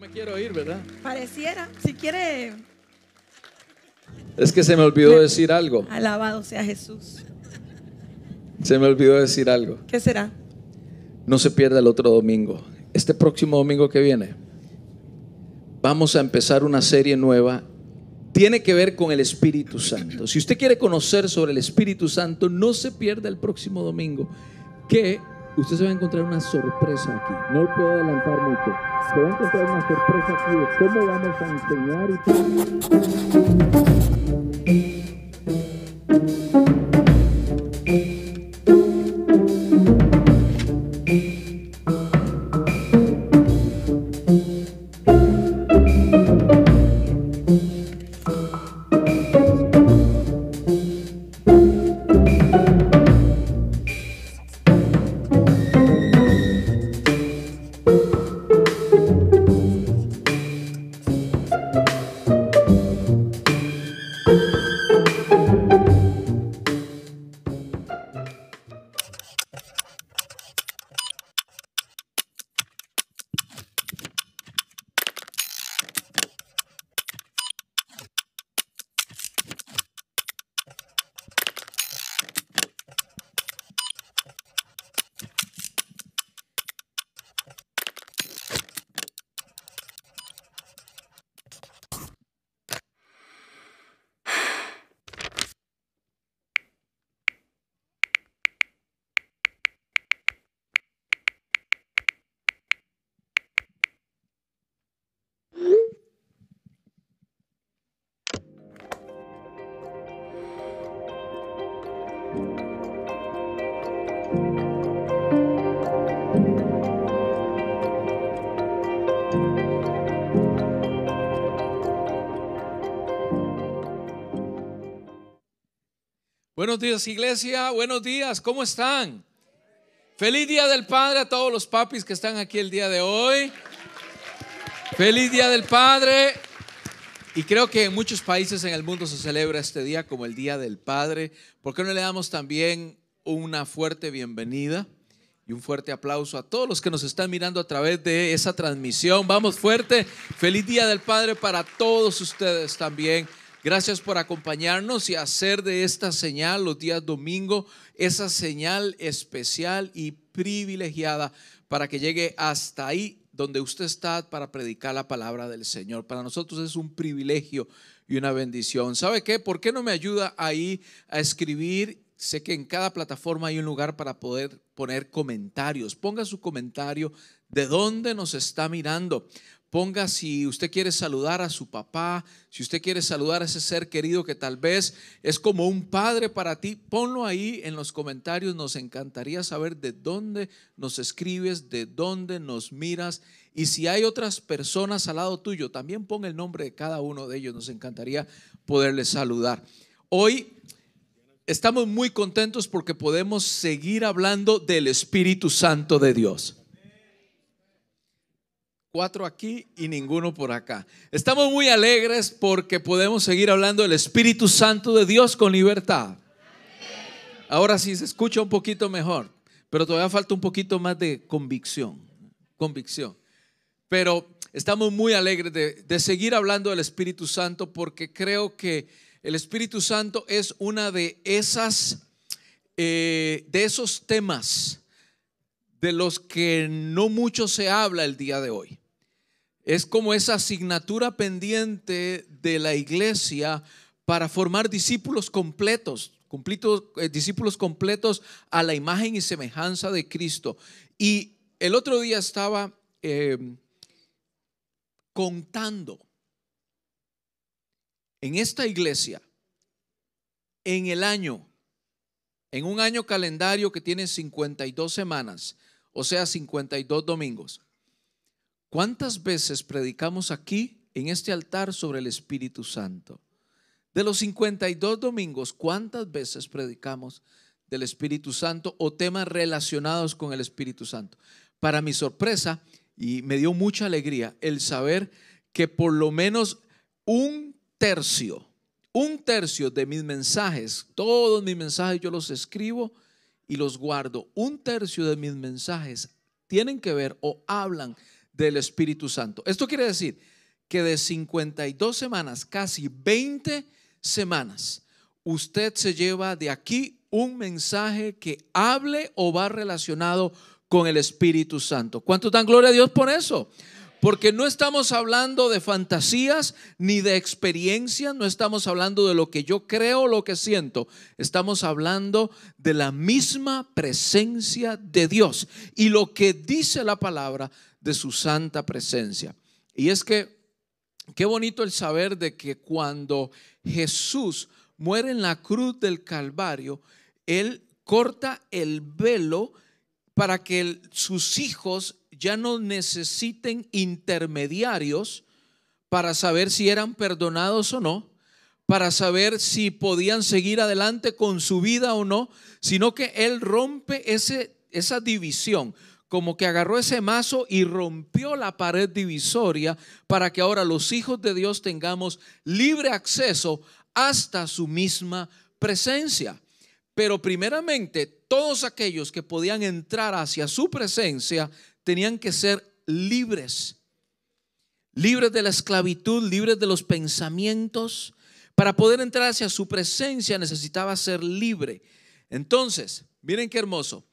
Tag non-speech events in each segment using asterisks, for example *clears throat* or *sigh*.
me quiero ir, ¿verdad? Pareciera, si quiere, Es que se me olvidó decir algo. alabado sea Jesús. Se me olvidó decir algo. ¿Qué será? No se pierda el otro domingo. Este próximo domingo que viene vamos a empezar una serie nueva. Tiene que ver con el Espíritu Santo. Si usted quiere conocer sobre el Espíritu Santo, no se pierda el próximo domingo. Que usted se va a encontrar una sorpresa aquí. No puedo adelantar mucho. Se va a encontrar una sorpresa aquí de cómo vamos a enseñar y Buenos días, iglesia. Buenos días. ¿Cómo están? Feliz Día del Padre a todos los papis que están aquí el día de hoy. Feliz Día del Padre. Y creo que en muchos países en el mundo se celebra este día como el Día del Padre. ¿Por qué no le damos también una fuerte bienvenida y un fuerte aplauso a todos los que nos están mirando a través de esa transmisión? Vamos fuerte. Feliz Día del Padre para todos ustedes también. Gracias por acompañarnos y hacer de esta señal los días domingo esa señal especial y privilegiada para que llegue hasta ahí donde usted está para predicar la palabra del Señor. Para nosotros es un privilegio y una bendición. ¿Sabe qué? ¿Por qué no me ayuda ahí a escribir? Sé que en cada plataforma hay un lugar para poder poner comentarios. Ponga su comentario de dónde nos está mirando. Ponga si usted quiere saludar a su papá, si usted quiere saludar a ese ser querido que tal vez es como un padre para ti, ponlo ahí en los comentarios. Nos encantaría saber de dónde nos escribes, de dónde nos miras. Y si hay otras personas al lado tuyo, también pon el nombre de cada uno de ellos. Nos encantaría poderles saludar. Hoy estamos muy contentos porque podemos seguir hablando del Espíritu Santo de Dios cuatro aquí y ninguno por acá. Estamos muy alegres porque podemos seguir hablando del Espíritu Santo de Dios con libertad. Ahora sí se escucha un poquito mejor, pero todavía falta un poquito más de convicción, convicción. Pero estamos muy alegres de, de seguir hablando del Espíritu Santo porque creo que el Espíritu Santo es una de esas, eh, de esos temas de los que no mucho se habla el día de hoy. Es como esa asignatura pendiente de la iglesia para formar discípulos completos, eh, discípulos completos a la imagen y semejanza de Cristo. Y el otro día estaba eh, contando en esta iglesia, en el año, en un año calendario que tiene 52 semanas, o sea, 52 domingos. ¿Cuántas veces predicamos aquí en este altar sobre el Espíritu Santo? De los 52 domingos, ¿cuántas veces predicamos del Espíritu Santo o temas relacionados con el Espíritu Santo? Para mi sorpresa, y me dio mucha alegría el saber que por lo menos un tercio, un tercio de mis mensajes, todos mis mensajes yo los escribo y los guardo, un tercio de mis mensajes tienen que ver o hablan del Espíritu Santo. Esto quiere decir que de 52 semanas, casi 20 semanas, usted se lleva de aquí un mensaje que hable o va relacionado con el Espíritu Santo. ¿Cuánto dan gloria a Dios por eso? Porque no estamos hablando de fantasías ni de experiencias, no estamos hablando de lo que yo creo lo que siento, estamos hablando de la misma presencia de Dios y lo que dice la palabra de su santa presencia. Y es que, qué bonito el saber de que cuando Jesús muere en la cruz del Calvario, Él corta el velo para que sus hijos ya no necesiten intermediarios para saber si eran perdonados o no, para saber si podían seguir adelante con su vida o no, sino que Él rompe ese, esa división, como que agarró ese mazo y rompió la pared divisoria para que ahora los hijos de Dios tengamos libre acceso hasta su misma presencia. Pero primeramente, todos aquellos que podían entrar hacia su presencia tenían que ser libres, libres de la esclavitud, libres de los pensamientos. Para poder entrar hacia su presencia necesitaba ser libre. Entonces, miren qué hermoso.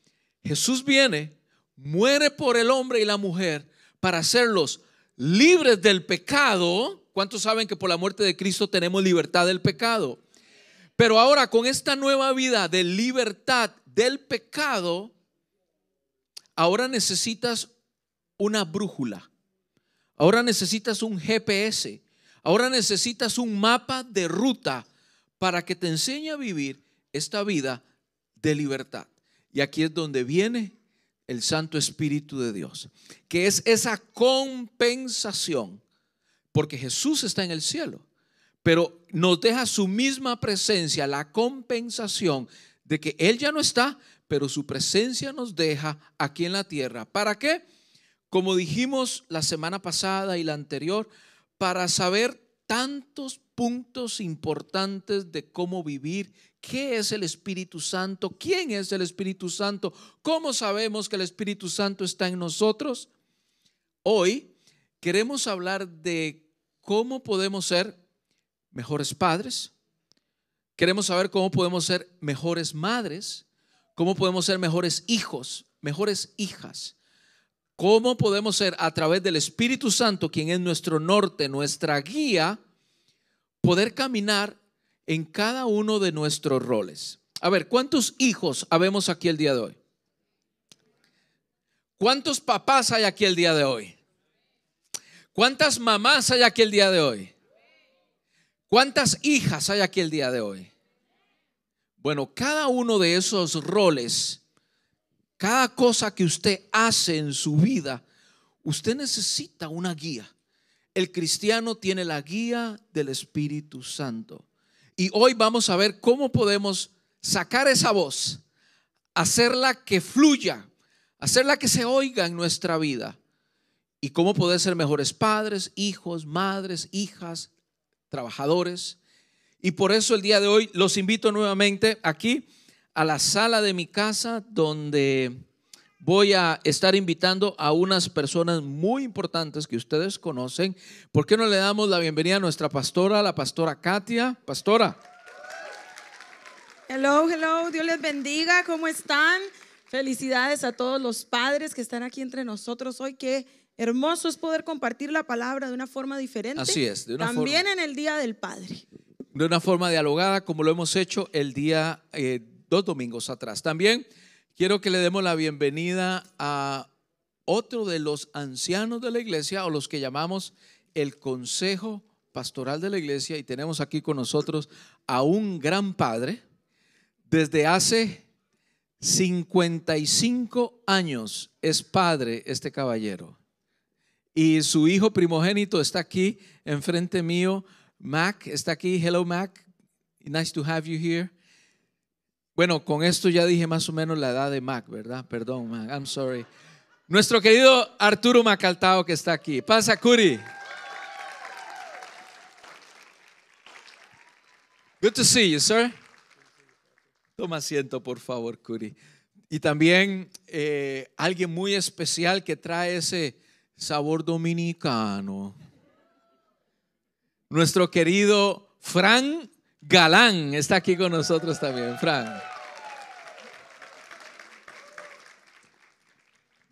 Jesús viene, muere por el hombre y la mujer para hacerlos libres del pecado. ¿Cuántos saben que por la muerte de Cristo tenemos libertad del pecado? Pero ahora con esta nueva vida de libertad del pecado, ahora necesitas una brújula. Ahora necesitas un GPS. Ahora necesitas un mapa de ruta para que te enseñe a vivir esta vida de libertad. Y aquí es donde viene el Santo Espíritu de Dios, que es esa compensación, porque Jesús está en el cielo, pero nos deja su misma presencia, la compensación de que Él ya no está, pero su presencia nos deja aquí en la tierra. ¿Para qué? Como dijimos la semana pasada y la anterior, para saber tantos puntos importantes de cómo vivir, qué es el Espíritu Santo, quién es el Espíritu Santo, cómo sabemos que el Espíritu Santo está en nosotros. Hoy queremos hablar de cómo podemos ser mejores padres, queremos saber cómo podemos ser mejores madres, cómo podemos ser mejores hijos, mejores hijas. ¿Cómo podemos ser a través del Espíritu Santo, quien es nuestro norte, nuestra guía, poder caminar en cada uno de nuestros roles? A ver, ¿cuántos hijos habemos aquí el día de hoy? ¿Cuántos papás hay aquí el día de hoy? ¿Cuántas mamás hay aquí el día de hoy? ¿Cuántas hijas hay aquí el día de hoy? Bueno, cada uno de esos roles, cada cosa que usted hace en su vida, usted necesita una guía. El cristiano tiene la guía del Espíritu Santo. Y hoy vamos a ver cómo podemos sacar esa voz, hacerla que fluya, hacerla que se oiga en nuestra vida. Y cómo poder ser mejores padres, hijos, madres, hijas, trabajadores. Y por eso el día de hoy los invito nuevamente aquí a la sala de mi casa donde voy a estar invitando a unas personas muy importantes que ustedes conocen. ¿Por qué no le damos la bienvenida a nuestra pastora, la pastora Katia? Pastora. Hello, hello, Dios les bendiga, ¿cómo están? Felicidades a todos los padres que están aquí entre nosotros hoy. Qué hermoso es poder compartir la palabra de una forma diferente. Así es, de una También en el Día del Padre de una forma dialogada como lo hemos hecho el día eh, dos domingos atrás. También quiero que le demos la bienvenida a otro de los ancianos de la iglesia o los que llamamos el Consejo Pastoral de la Iglesia y tenemos aquí con nosotros a un gran padre desde hace 55 años es padre este caballero y su hijo primogénito está aquí enfrente mío Mac está aquí. Hello, Mac. Nice to have you here. Bueno, con esto ya dije más o menos la edad de Mac, ¿verdad? Perdón, Mac. I'm sorry. Nuestro querido Arturo Macaltao que está aquí. Pasa, Curi. Good to see you, sir. Toma asiento, por favor, Curi. Y también eh, alguien muy especial que trae ese sabor dominicano. Nuestro querido Fran Galán está aquí con nosotros también. Fran.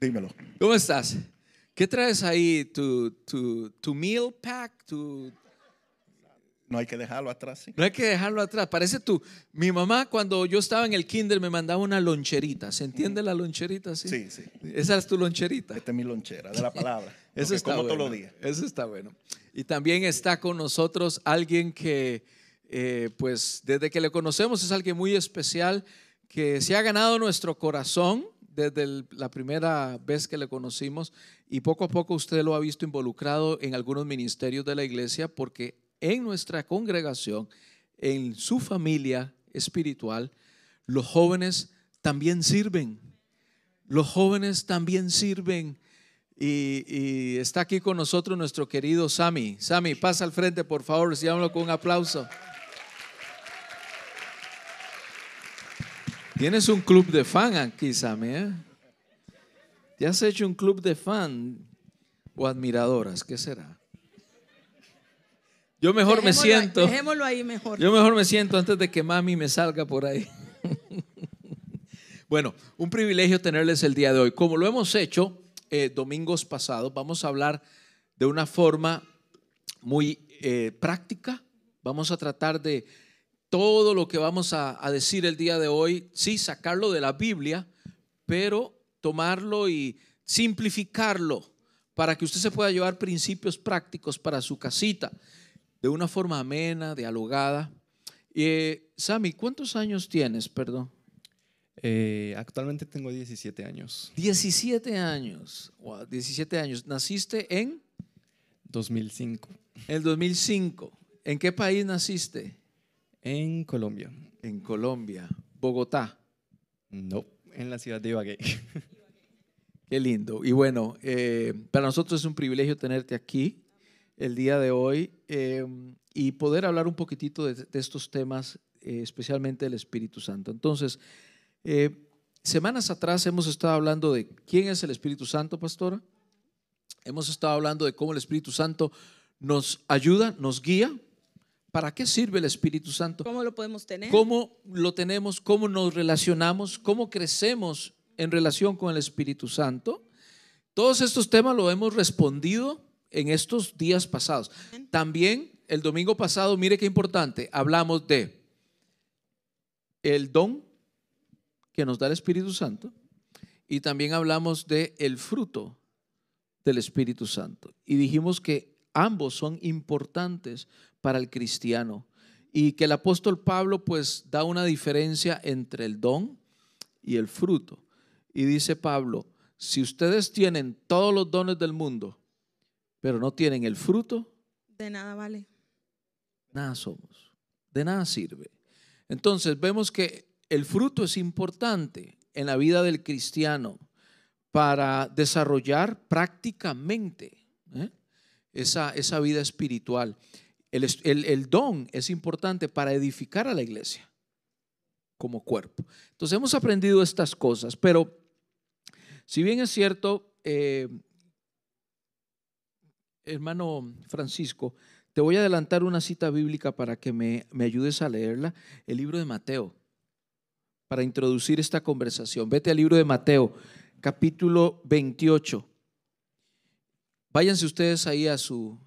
Dímelo. ¿Cómo estás? ¿Qué traes ahí? ¿Tu, tu, tu meal pack? ¿Tu, No hay que dejarlo atrás, sí. No hay que dejarlo atrás. Parece tú. Mi mamá, cuando yo estaba en el kinder, me mandaba una loncherita. ¿Se entiende la loncherita? Sí. Sí, sí. Esa es tu loncherita. Esta es mi lonchera de la palabra. *laughs* Eso está como bueno. todos los días. Eso está bueno. Y también está con nosotros alguien que, eh, pues, desde que le conocemos es alguien muy especial, que se ha ganado nuestro corazón desde la primera vez que le conocimos y poco a poco usted lo ha visto involucrado en algunos ministerios de la iglesia porque en nuestra congregación, en su familia espiritual, los jóvenes también sirven. Los jóvenes también sirven. Y, está aquí con nosotros nuestro querido Sammy. Sammy, pasa al frente, por favor, recibámoslo con un aplauso. Tienes un club de fan aquí, Sammy. ¿eh? ¿Te has hecho un club de fan o admiradoras? ¿Qué será? Yo mejor me ahí- siento. Dejémoslo ahí mejor. Yo mejor me siento antes de que mami me salga por ahí. *laughs* bueno, un privilegio tenerles el día de hoy. Como lo hemos hecho eh, domingos pasados, vamos a hablar de una forma muy eh, práctica. Vamos a tratar de todo lo que vamos a, a decir el día de hoy, sí, sacarlo de la Biblia, pero tomarlo y simplificarlo para que usted se pueda llevar principios prácticos para su casita de una forma amena, dialogada. Eh, Sammy, ¿cuántos años tienes, perdón? Eh, actualmente tengo 17 años. 17 años. Wow, 17 años. ¿Naciste en 2005. el 2005? ¿En qué país naciste? En Colombia. En Colombia, Bogotá. No, en la ciudad de Ibagué. *laughs* Qué lindo. Y bueno, eh, para nosotros es un privilegio tenerte aquí el día de hoy eh, y poder hablar un poquitito de, de estos temas, eh, especialmente del Espíritu Santo. Entonces, semanas atrás hemos estado hablando de quién es el Espíritu Santo, pastora. Hemos estado hablando de cómo el Espíritu Santo nos ayuda, nos guía. ¿Para qué sirve el Espíritu Santo? ¿Cómo lo podemos tener? cómo lo tenemos, cómo nos relacionamos, cómo crecemos en relación con el Espíritu Santo. Todos estos temas lo hemos respondido en estos días pasados. También el domingo pasado, mire qué importante, hablamos de el don que nos da el Espíritu Santo y también hablamos de el fruto del Espíritu Santo. Y dijimos que ambos son importantes para el cristiano y que el apóstol Pablo pues da una diferencia entre el don y el fruto. Y dice Pablo, si ustedes tienen todos los dones del mundo, pero no tienen el fruto, De nada vale. nada somos, de nada sirve. Entonces vemos que el fruto es importante en la vida del cristiano para desarrollar prácticamente ¿eh? esa, esa vida espiritual. El, el don es importante para edificar a la iglesia como cuerpo. Entonces hemos aprendido estas cosas, pero si bien es cierto, eh, hermano Francisco, te voy a adelantar una cita bíblica para que me, me ayudes a leerla, el libro de Mateo, para introducir esta conversación. Vete al libro de Mateo, capítulo 28. Váyanse ustedes ahí a su,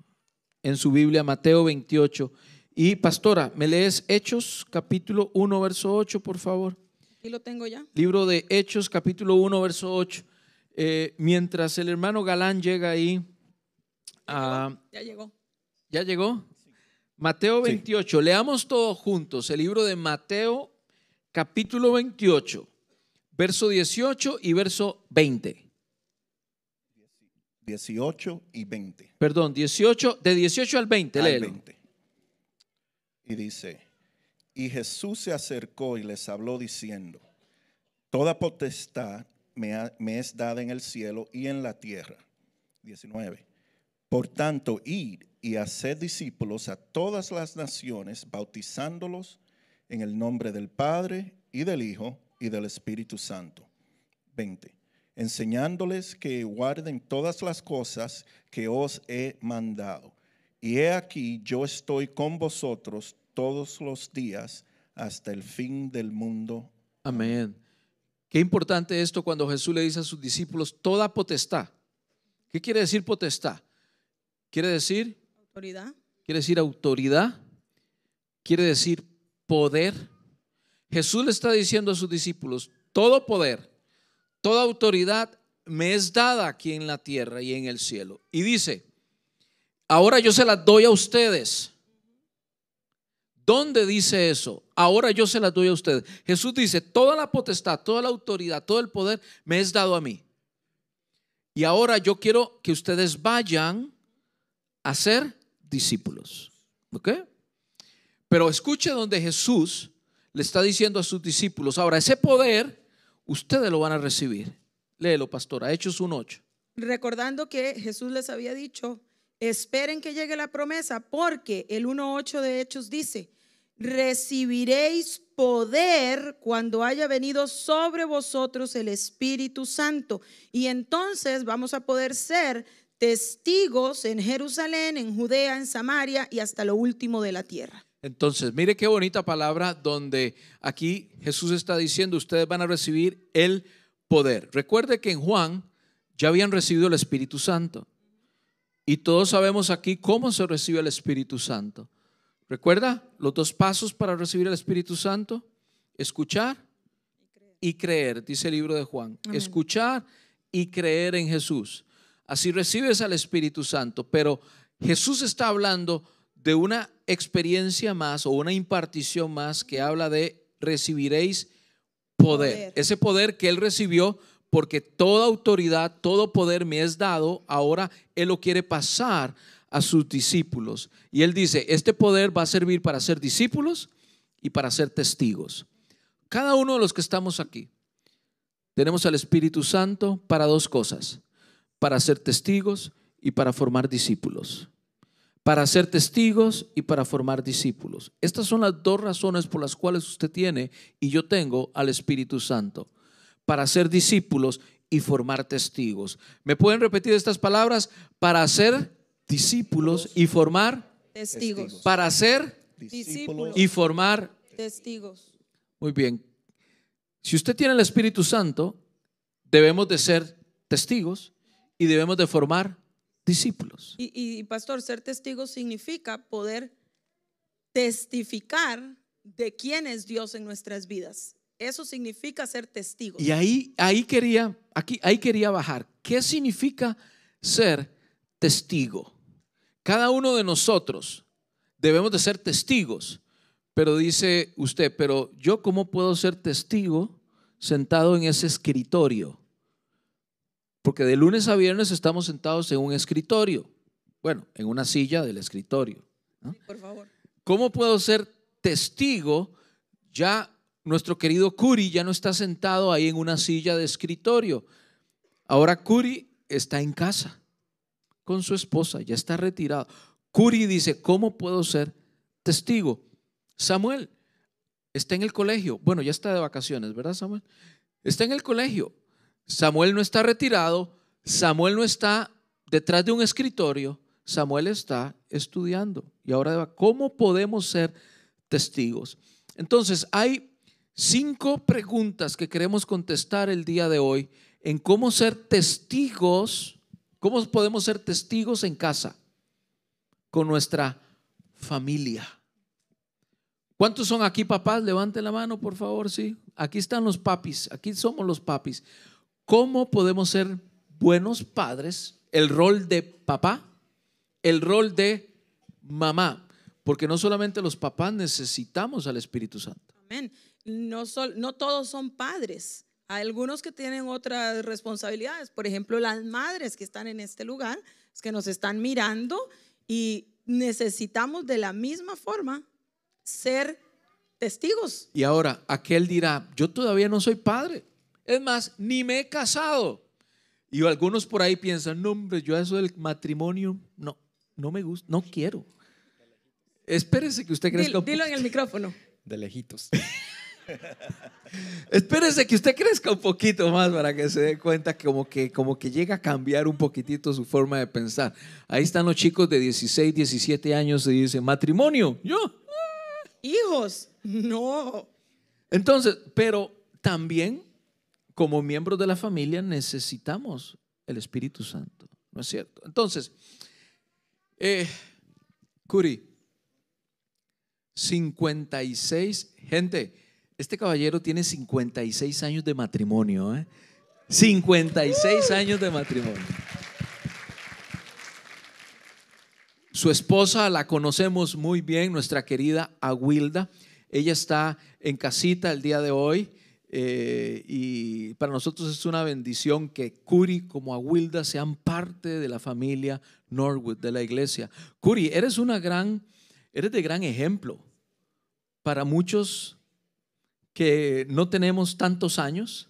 en su Biblia, Mateo 28. Y pastora, ¿me lees Hechos, capítulo 1, verso 8, por favor? Aquí lo tengo ya. Libro de Hechos, capítulo 1, verso 8. Eh, mientras el hermano Galán llega ahí, ah, Ya llegó. ¿ya llegó? Mateo Sí. 28. Leamos todos juntos el libro de Mateo, capítulo 28, verso 18 y verso 20. 18 y 20. Perdón, 18, de 18 al 20, al léelo. 20. Y dice, y Jesús se acercó y les habló diciendo, toda potestad me, ha- me es dada en el cielo y en la tierra. 19. Por tanto, id y haced discípulos a todas las naciones, bautizándolos en el nombre del Padre y del Hijo y del Espíritu Santo. 20. Enseñándoles que guarden todas las cosas que os he mandado. Y he aquí, yo estoy con vosotros todos los días hasta el fin del mundo. Amén. Qué importante esto cuando Jesús le dice a sus discípulos, toda potestad. ¿Qué quiere decir potestad? Quiere decir, Autoridad. quiere decir autoridad, quiere decir poder. Jesús le está diciendo a sus discípulos, todo poder, toda autoridad me es dada aquí en la tierra y en el cielo. Y dice, ahora yo se las doy a ustedes. ¿Dónde dice eso? Ahora yo se las doy a ustedes. Jesús dice, toda la potestad, toda la autoridad, todo el poder me es dado a mí. Y ahora yo quiero que ustedes vayan a ser discípulos. ¿Ok? Pero escuche donde Jesús le está diciendo a sus discípulos, ahora ese poder ustedes lo van a recibir. Léelo, pastora, Hechos 1.8. Recordando que Jesús les había dicho, esperen que llegue la promesa, porque el 1.8 de Hechos dice, recibiréis poder cuando haya venido sobre vosotros el Espíritu Santo. Y entonces vamos a poder ser testigos en Jerusalén, en Judea, en Samaria y hasta lo último de la tierra. Entonces, mire qué bonita palabra donde aquí Jesús está diciendo, ustedes van a recibir el poder. Recuerde que en Juan ya habían recibido el Espíritu Santo. Y todos sabemos aquí cómo se recibe el Espíritu Santo. ¿Recuerda los dos pasos para recibir el Espíritu Santo? Escuchar y creer, dice el libro de Juan. Amén. Escuchar y creer en Jesús. Así recibes al Espíritu Santo. Pero Jesús está hablando de una experiencia más o una impartición más que habla de recibiréis poder. Poder. Ese poder que él recibió porque toda autoridad, todo poder me es dado, ahora él lo quiere pasar a sus discípulos. Y él dice, este poder va a servir para ser discípulos y para ser testigos. Cada uno de los que estamos aquí, tenemos al Espíritu Santo para dos cosas, para ser testigos y para formar discípulos. Para ser testigos y para formar discípulos. Estas son las dos razones por las cuales usted tiene y yo tengo al Espíritu Santo. Para ser discípulos y formar testigos. ¿Me pueden repetir estas palabras? Para ser discípulos y formar, Testigos. para ser Discípulos. y formar. Testigos. Muy bien. Si usted tiene el Espíritu Santo, debemos de ser testigos y debemos de formar discípulos. Y, y, pastor, ser testigo significa poder testificar de quién es Dios en nuestras vidas. Eso significa ser testigos. Y ahí, ahí quería, aquí, ahí quería bajar. ¿Qué significa ser testigo? Cada uno de nosotros debemos de ser testigos. Pero dice usted, pero yo cómo puedo ser testigo sentado en ese escritorio? Porque de lunes a viernes estamos sentados en un escritorio. Bueno, en una silla del escritorio. ¿no? Sí, por favor. ¿Cómo puedo ser testigo? Ya nuestro querido Curi ya no está sentado ahí en una silla de escritorio. Ahora Curi está en casa con su esposa, ya está retirado. Curi dice, ¿cómo puedo ser testigo? Samuel está en el colegio. Bueno, ya está de vacaciones, ¿verdad, Samuel? Está en el colegio. Samuel no está retirado. Samuel no está detrás de un escritorio. Samuel está estudiando. Y ahora, ¿cómo podemos ser testigos? Entonces, hay cinco preguntas que queremos contestar el día de hoy en cómo ser testigos, cómo podemos ser testigos en casa con nuestra familia. ¿Cuántos son aquí papás? Levanten la mano, por favor, sí. Aquí están los papis, aquí somos los papis. ¿Cómo podemos ser buenos padres? El rol de papá, el rol de mamá, porque no solamente los papás necesitamos al Espíritu Santo. Amén. No, sol- no todos son padres. Hay algunos que tienen otras responsabilidades. Por ejemplo, las madres que están en este lugar, que nos están mirando y necesitamos de la misma forma ser testigos. Y ahora, aquel dirá, yo todavía no soy padre. Es más, ni me he casado. Y algunos por ahí piensan, no, hombre, yo eso del matrimonio, no, no me gusta, no quiero. Espérese que usted crezca Dilo, un dilo en poquito. el micrófono. De lejitos. *laughs* Espérese que usted crezca un poquito más para que se dé cuenta que como, que como que llega a cambiar un poquitito su forma de pensar. Ahí están los chicos de 16, 17 años y dicen, matrimonio, yo. Hijos, no. Entonces, pero también como miembros de la familia necesitamos el Espíritu Santo, ¿no es cierto? Entonces, eh, Curi, 56, gente, este caballero tiene 56 años de matrimonio, ¿eh? 56 años de matrimonio. Su esposa la conocemos muy bien, nuestra querida Aguilda. Ella está en casita el día de hoy eh, y para nosotros es una bendición que Curi como Aguilda sean parte de la familia Norwood, de la iglesia. Curi, eres una gran, eres de gran ejemplo para muchos que no tenemos tantos años.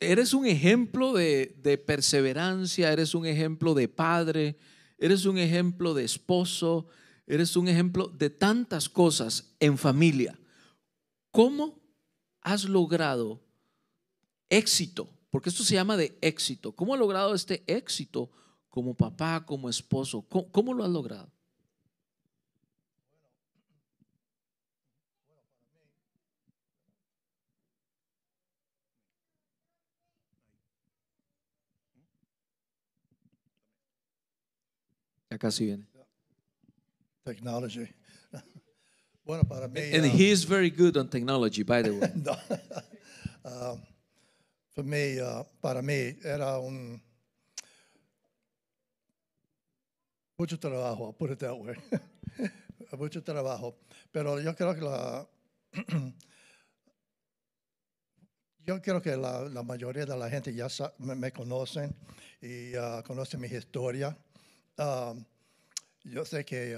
Eres un ejemplo de, de perseverancia, eres un ejemplo de padre, eres un ejemplo de esposo, eres un ejemplo de tantas cosas en familia. ¿Cómo has logrado éxito? Porque esto se llama de éxito. ¿Cómo has logrado este éxito como papá, como esposo? ¿Cómo, cómo lo has logrado? Ya casi viene. technology. Bueno, para mí, And uh, he is very good on technology, by the way. *laughs* no. Um, for me, uh, para mí era un mucho trabajo, I'll put it that way. mucho trabajo. Pero yo creo que la *clears throat* yo creo que la, la mayoría de la gente ya sa- me, me conocen y uh, conocen mi historia. Um, yo sé que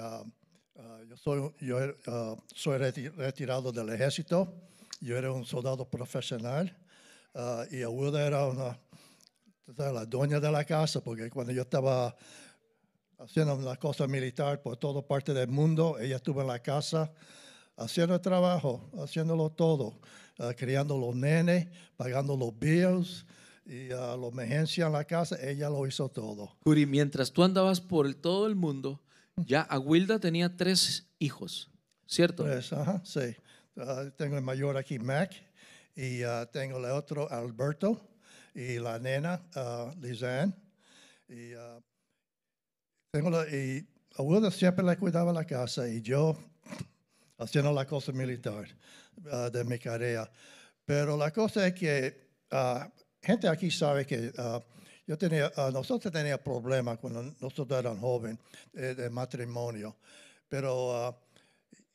uh, yo soy, yo, uh, soy reti- retirado del ejército. Yo era un soldado profesional uh, y abuela era una, la dueña de la casa, porque cuando yo estaba haciendo una cosa militar por toda parte del mundo, ella estuvo en la casa haciendo el trabajo, haciéndolo todo, criando los nenes, pagando los bills y uh, la emergencia en la casa, ella lo hizo todo. Curi, mientras tú andabas por todo el mundo, ya Aguilda tenía tres hijos, ¿cierto? Pues, sí. Ah, tengo el mayor aquí, Mac, y ah, tengo el otro, Alberto, y la nena, uh, Lizanne. Y tengo la, y abuela siempre le cuidaba la casa y yo haciendo la cosa militar ah, de mi carrera. Pero la cosa es que ah, gente aquí sabe que ah, yo tenía, ah, nosotros teníamos problemas cuando nosotros éramos jóvenes eh, de matrimonio. Pero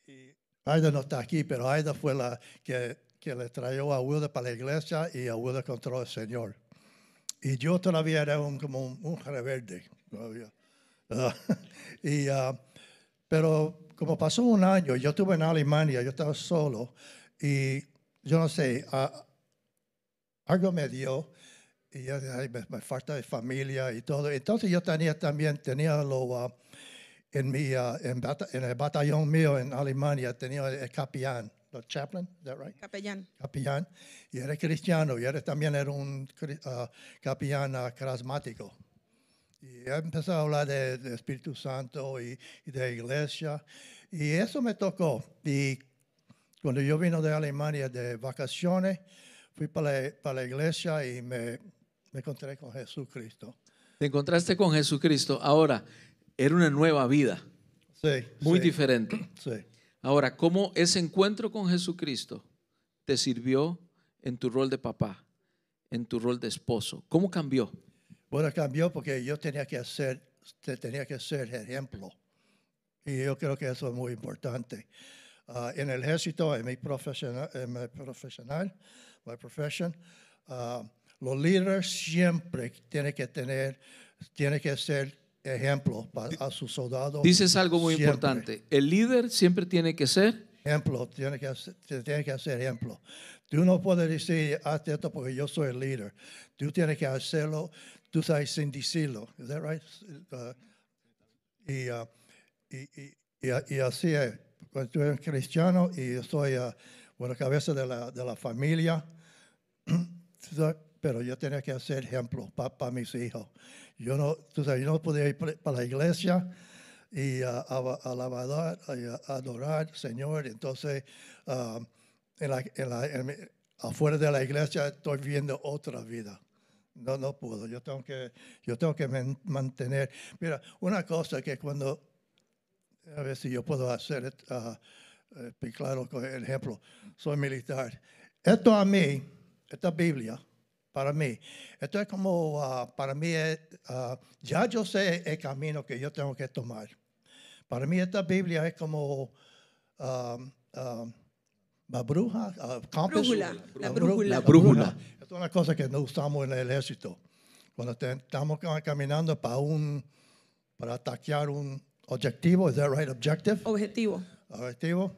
y Aida no está aquí, pero Aida fue la que, que le trajo a Wilda para la iglesia y a Wilda encontró al Señor. Y yo todavía era como un, rebelde. todavía. Ah, *laughs* y, ah, pero como pasó un año, yo estuve en Alemania, yo estaba solo y yo no sé, algo me dio y yo dije, "Ay, me, me falta de familia y todo. Entonces yo tenía también, tenía lo, ah, en, mi, ah, en, en el batallón mío en Alemania, tenía el capellán, el chaplain, is that right? Capellán. capellán, y era cristiano, y era, también era un ah, capellán carismático. Y empezó a hablar de, de Espíritu Santo y, y de iglesia, y eso me tocó. Y cuando yo vino de Alemania de vacaciones, fui para la, para la iglesia y me, me encontré con Jesucristo. Te encontraste con Jesucristo. Ahora, era una nueva vida, Sí. muy sí, diferente. *clears throat* Sí. Ahora, ¿cómo ese encuentro con Jesucristo te sirvió en tu rol de papá, en tu rol de esposo? ¿Cómo cambió? Bueno, cambió porque yo tenía que hacer, te- tenía que ser ejemplo. Y yo creo que eso es muy importante. Ah, en el ejército, en mi profesional, en mi profesional, my profession, ah, los líderes siempre tienen que tener, tienen que ser ejemplo para a sus soldados. Dices algo muy Siempre. importante. El líder siempre tiene que ser Ejemplo, tiene que, hacer, tiene que hacer ejemplo. Tú no puedes decir, haz esto porque yo soy el líder. Tú tienes que hacerlo, tú sabes, sin decirlo. Is that right? Uh, y, uh, y, y, y, y así es. Cuando tú eres cristiano y yo soy uh, bueno, cabeza de la, de la familia, *clears throat* pero yo tenía que hacer ejemplo para mis hijos. Yo no, tú sabes, yo no podía ir para la iglesia y a, a- adorar al Señor. Entonces, mi- afuera de la iglesia estoy viviendo otra vida. No, no puedo. Yo tengo que, yo tengo que man- mantener. Mira, una cosa que cuando, a ver si yo puedo hacer, ah, eh, claro, con el ejemplo, soy militar. Esto a mí, esta Biblia, para mí, esto es como, ah, para mí, es, ah, ya yo sé el camino que yo tengo que tomar. Para mí esta Biblia es como ah, la bruja, compass. Brújula, la brújula. La brújula. Es una cosa que no usamos en el ejército. Cuando te- estamos ca- caminando para un, para atacar un objetivo, ¿is that right? Objective Objetivo. objetivo,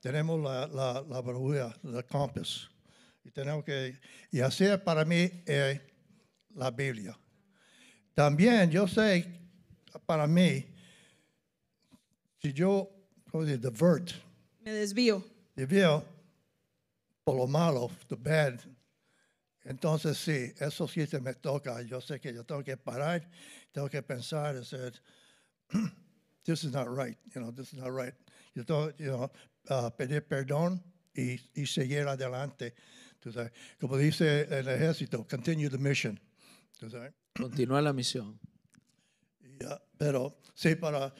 tenemos la, la, la brújula, la compass. Y tenemos que, y así es para mí eh, la Biblia. También yo sé, para mí, si yo, ¿cómo se? Divert, Me desvío. desvío por lo malo, the bad, entonces sí, eso sí se me toca. Yo sé que yo tengo que parar, tengo que pensar, decir, *clears throat* this is not right, you know, this is not right. Yo tengo, you know, uh, pedir perdón y, y seguir adelante. Tú sabes, Como dice el ejército, continue the mission. Tú sabes. Continúa la misión. Pero sí, para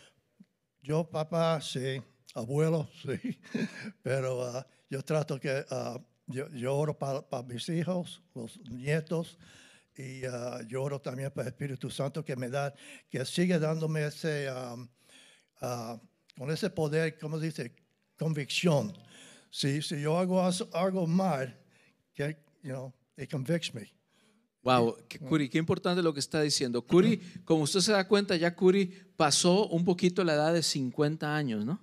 yo, papá, sí, abuelo, sí, *laughs* pero uh, yo trato que uh, yo, yo oro para, para mis hijos, los nietos, y uh, yo oro también para el Espíritu Santo que me da, que sigue dándome ese, um, con ese poder, ¿cómo dice? Convicción. Si, si yo hago algo mal, que, you know, it convicts me. Wow, que- Curi, qué importante lo que está diciendo. Curi, como usted se da cuenta, ya Curi pasó un poquito la edad de 50 años, ¿no?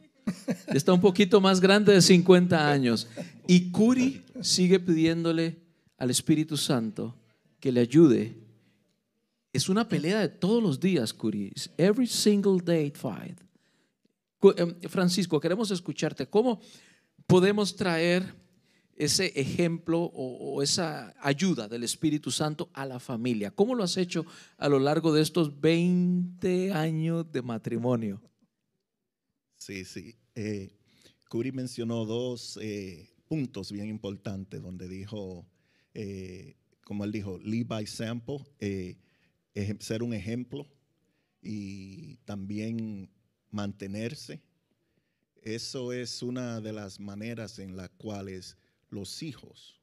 Está un poquito más grande de 50 años. Y Curi sigue pidiéndole al Espíritu Santo que le ayude. Es una pelea de todos los días, Curi. Every single day fight. Em, Francisco, queremos escucharte. ¿Cómo podemos traer ese ejemplo o, esa ayuda del Espíritu Santo a la familia? ¿Cómo lo has hecho a lo largo de estos 20 años de matrimonio? Sí, sí. Eh, mencionó dos eh, puntos bien importantes donde dijo, eh, como él dijo, lead by example, eh, ser un ejemplo y también mantenerse. Eso es una de las maneras en las cuales los hijos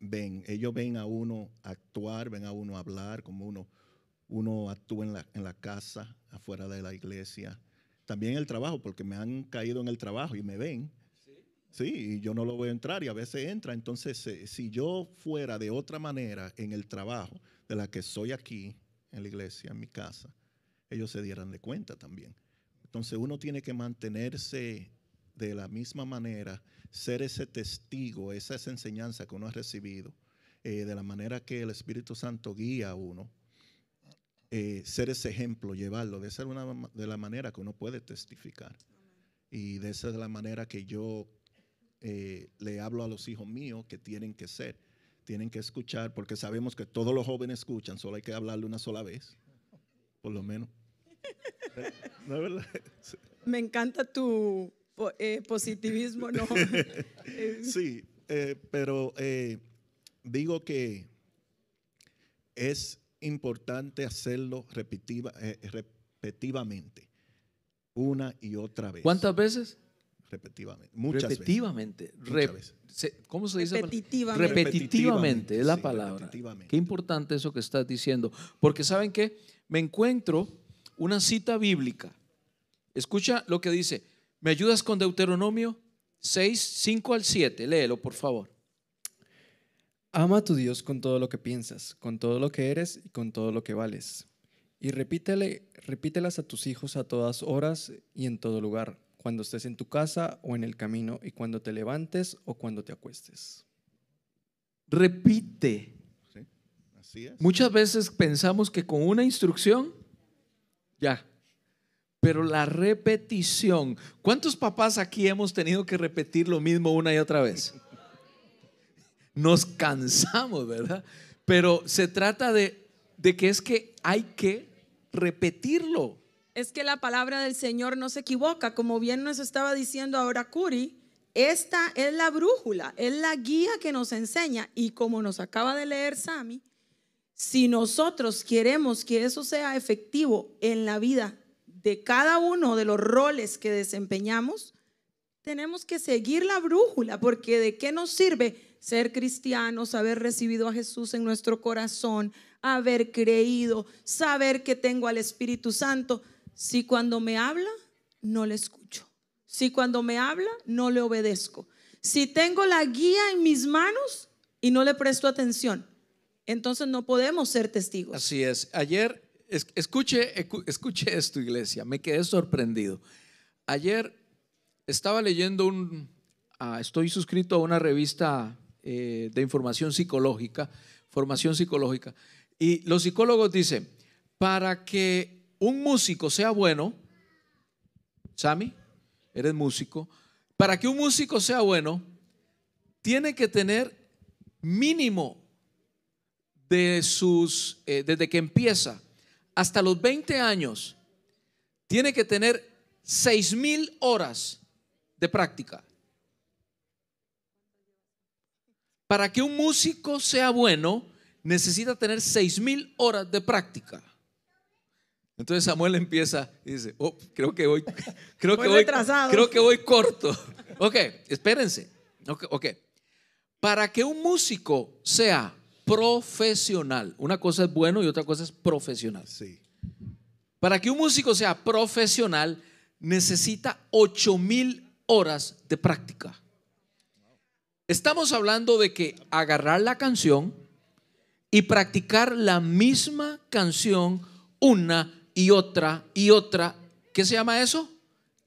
ven, ellos ven a uno actuar, ven a uno hablar, como uno, uno actúa en la, en la casa, afuera de la iglesia, también el trabajo, porque me han caído en el trabajo y me ven. Sí, y yo no lo voy a entrar y a veces entra. Entonces, eh, si yo fuera de otra manera en el trabajo de la que soy aquí, en la iglesia, en mi casa, ellos se dieran de cuenta también. Entonces, uno tiene que mantenerse de la misma manera, ser ese testigo, esa es enseñanza que uno ha recibido, eh, de la manera que el Espíritu Santo guía a uno eh, ser ese ejemplo, llevarlo. De esa es una de la manera que uno puede testificar. Y de esa es la manera que yo eh, le hablo a los hijos míos que tienen que ser. Tienen que escuchar, porque sabemos que todos los jóvenes escuchan, solo hay que hablarle una sola vez, por lo menos. *laughs* ¿No es verdad? Sí. Me encanta tu po- eh, positivismo, ¿no? *laughs* Sí, eh, pero eh, digo que es importante hacerlo repetiva- eh, repetitivamente, una y otra vez. ¿Cuántas veces? Repetitivamente, muchas veces. Repetitivamente. Muchas Re- veces. se- ¿Cómo se dice? Repetitivamente. Repetitivamente es la Sí, palabra. repetitivamente. Qué importante eso que estás diciendo. Porque ¿saben qué? Me encuentro una cita bíblica. Escucha lo que dice. ¿Me ayudas con Deuteronomio 6, 5 al 7? Léelo, por favor. Ama a tu Dios con todo lo que piensas, con todo lo que eres y con todo lo que vales. Y repítele, repítelas a tus hijos a todas horas y en todo lugar, cuando estés en tu casa o en el camino y cuando te levantes o cuando te acuestes. Repite. Sí, Así es. Muchas veces pensamos que con una instrucción, ya. Pero la repetición, ¿cuántos papás aquí hemos tenido que repetir lo mismo una y otra vez? Nos cansamos, ¿verdad? Pero se trata de, de que es que hay que repetirlo. Es que la palabra del Señor no se equivoca, como bien nos estaba diciendo ahora Curi. Esta es la brújula, es la guía que nos enseña. Y como nos acaba de leer Sami, si nosotros queremos que eso sea efectivo en la vida de cada uno de los roles que desempeñamos, tenemos que seguir la brújula, porque ¿de qué nos sirve ser cristianos, haber recibido a Jesús en nuestro corazón, haber creído, saber que tengo al Espíritu Santo, si cuando me habla no le escucho? Si cuando me habla no le obedezco. Si tengo la guía en mis manos y no le presto atención, entonces no podemos ser testigos. Así es. Ayer, escuche, escuche esto, iglesia, me quedé sorprendido. Ayer estaba leyendo un, ah, estoy suscrito a una revista eh, de información psicológica, formación psicológica, y los psicólogos dicen, para que un músico sea bueno, Sami, eres músico, para que un músico sea bueno, tiene que tener mínimo de sus, eh, desde que empieza hasta los 20 años, tiene que tener 6 mil horas de práctica. Para que un músico sea bueno, necesita tener 6 mil horas de práctica. Entonces Samuel empieza y dice, oh, creo que voy, *laughs* creo que voy, creo que voy corto. Ok, espérense. Ok. Para que un músico sea profesional, una cosa es bueno y otra cosa es profesional. Sí. Para que un músico sea profesional, necesita 8 mil horas de práctica. Estamos hablando de que agarrar la canción y practicar la misma canción una y otra y otra. ¿Qué se llama eso?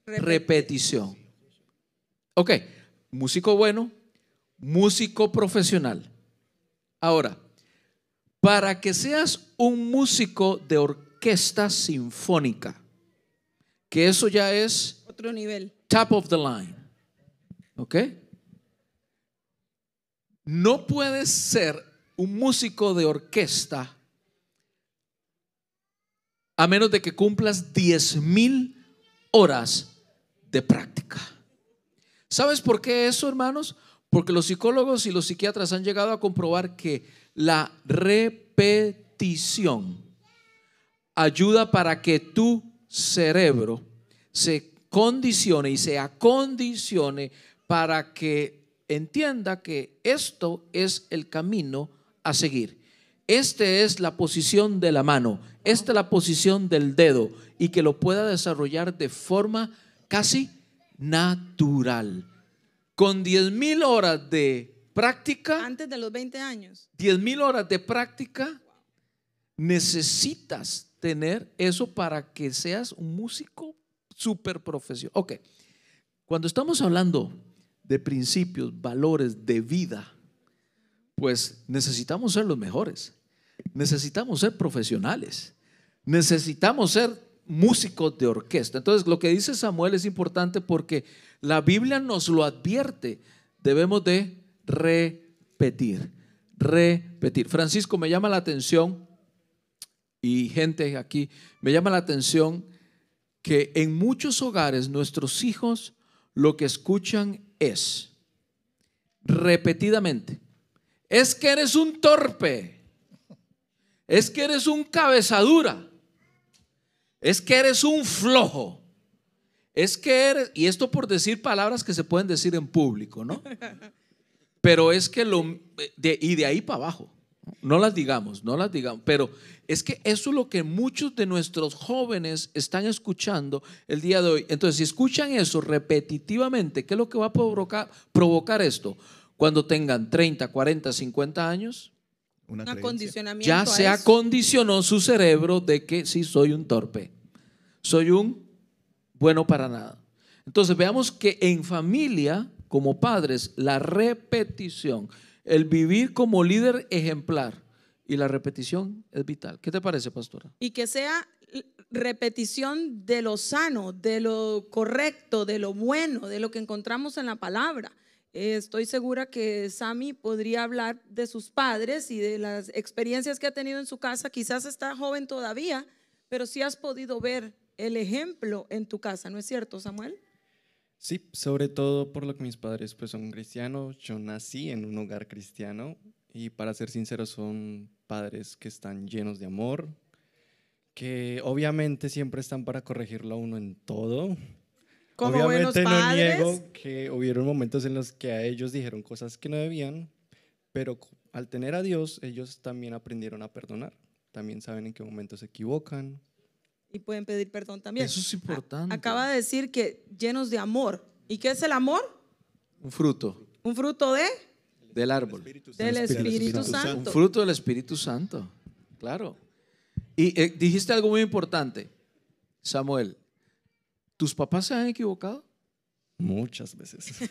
Repetición. Ok, músico bueno, músico profesional. Ahora, para que seas un músico de orquesta sinfónica, que eso ya es otro nivel. Top of the line. ¿Ok? No puedes ser un músico de orquesta a menos de que cumplas 10 mil horas de práctica. ¿Sabes por qué eso, hermanos? Porque los psicólogos y los psiquiatras han llegado a comprobar que la repetición ayuda para que tu cerebro se condicione y se acondicione para que entienda que esto es el camino a seguir. Esta es la posición de la mano, esta es la posición del dedo y que lo pueda desarrollar de forma casi natural. Con 10 mil horas de práctica. Antes de los 20 años. 10 mil horas de práctica. Necesitas tener eso para que seas un músico súper profesional. Ok, cuando estamos hablando de principios, valores de vida, pues necesitamos ser los mejores necesitamos ser profesionales, necesitamos ser músicos de orquesta. Entonces, lo que dice Samuel es importante porque la Biblia nos lo advierte. Debemos de repetir, repetir. Francisco, me llama la atención, y gente aquí, me llama la atención que en muchos hogares nuestros hijos lo que escuchan es repetidamente, es que eres un torpe es que eres un cabezadura, es que eres un flojo, es que eres, y esto por decir palabras que se pueden decir en público, ¿no? Pero es que lo, y de ahí para abajo, no las digamos, no las digamos, pero es que eso es lo que muchos de nuestros jóvenes están escuchando el día de hoy. Entonces, si escuchan eso repetitivamente, ¿qué es lo que va a provocar, provocar esto? Cuando tengan 30, 40, 50 años, ya se acondicionó su cerebro de que sí soy un torpe, soy un bueno para nada. Entonces veamos que en familia, como padres, la repetición, el vivir como líder ejemplar y la repetición es vital. ¿Qué te parece, pastora? Y que sea repetición de lo sano, de lo correcto, de lo bueno, de lo que encontramos en la palabra. Eh, estoy segura que Sami podría hablar de sus padres y de las experiencias que ha tenido en su casa. Quizás está joven todavía, pero sí has podido ver el ejemplo en tu casa, ¿no es cierto, Samuel? Sí, sobre todo por lo que mis padres pues son cristianos. Yo nací en un hogar cristiano y para ser sincero son padres que están llenos de amor, que obviamente siempre están para corregirlo a uno en todo. Como buenos obviamente no padres. niego que hubieron momentos en los que a ellos dijeron cosas que no debían, pero al tener a Dios, ellos también aprendieron a perdonar. También saben en qué momentos se equivocan. Y pueden pedir perdón también. Eso es importante. Acaba de decir que llenos de amor. ¿Y qué es el amor? Un fruto Un fruto de del árbol. del Espíritu, Santo. Un fruto del Espíritu Santo. Claro. Y eh, dijiste algo muy importante, Samuel. ¿Tus papás se han equivocado? Muchas veces. *laughs*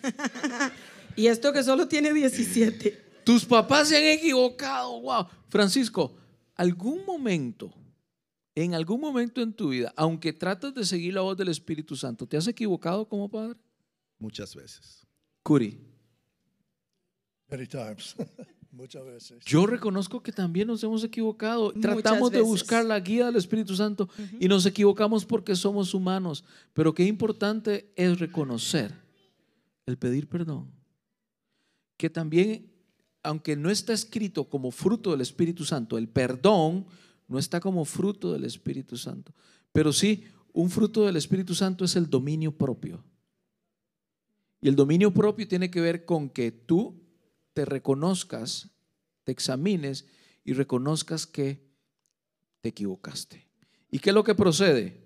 Y esto que solo tiene 17. Tus papás se han equivocado. Wow. Francisco, algún momento, en algún momento en tu vida, aunque tratas de seguir la voz del Espíritu Santo, ¿te has equivocado como padre? Muchas veces. Curi, Many times. *laughs* Muchas veces. yo reconozco que también nos hemos equivocado. Muchas Tratamos de buscar la guía del Espíritu Santo y nos equivocamos porque somos humanos. Pero qué importante es reconocer el pedir perdón. Que también, aunque no está escrito como fruto del Espíritu Santo, el perdón no está como fruto del Espíritu Santo. Pero sí, un fruto del Espíritu Santo es el dominio propio. Y el dominio propio tiene que ver con que tú te reconozcas, te examines y reconozcas que te equivocaste. ¿Y qué es lo que procede?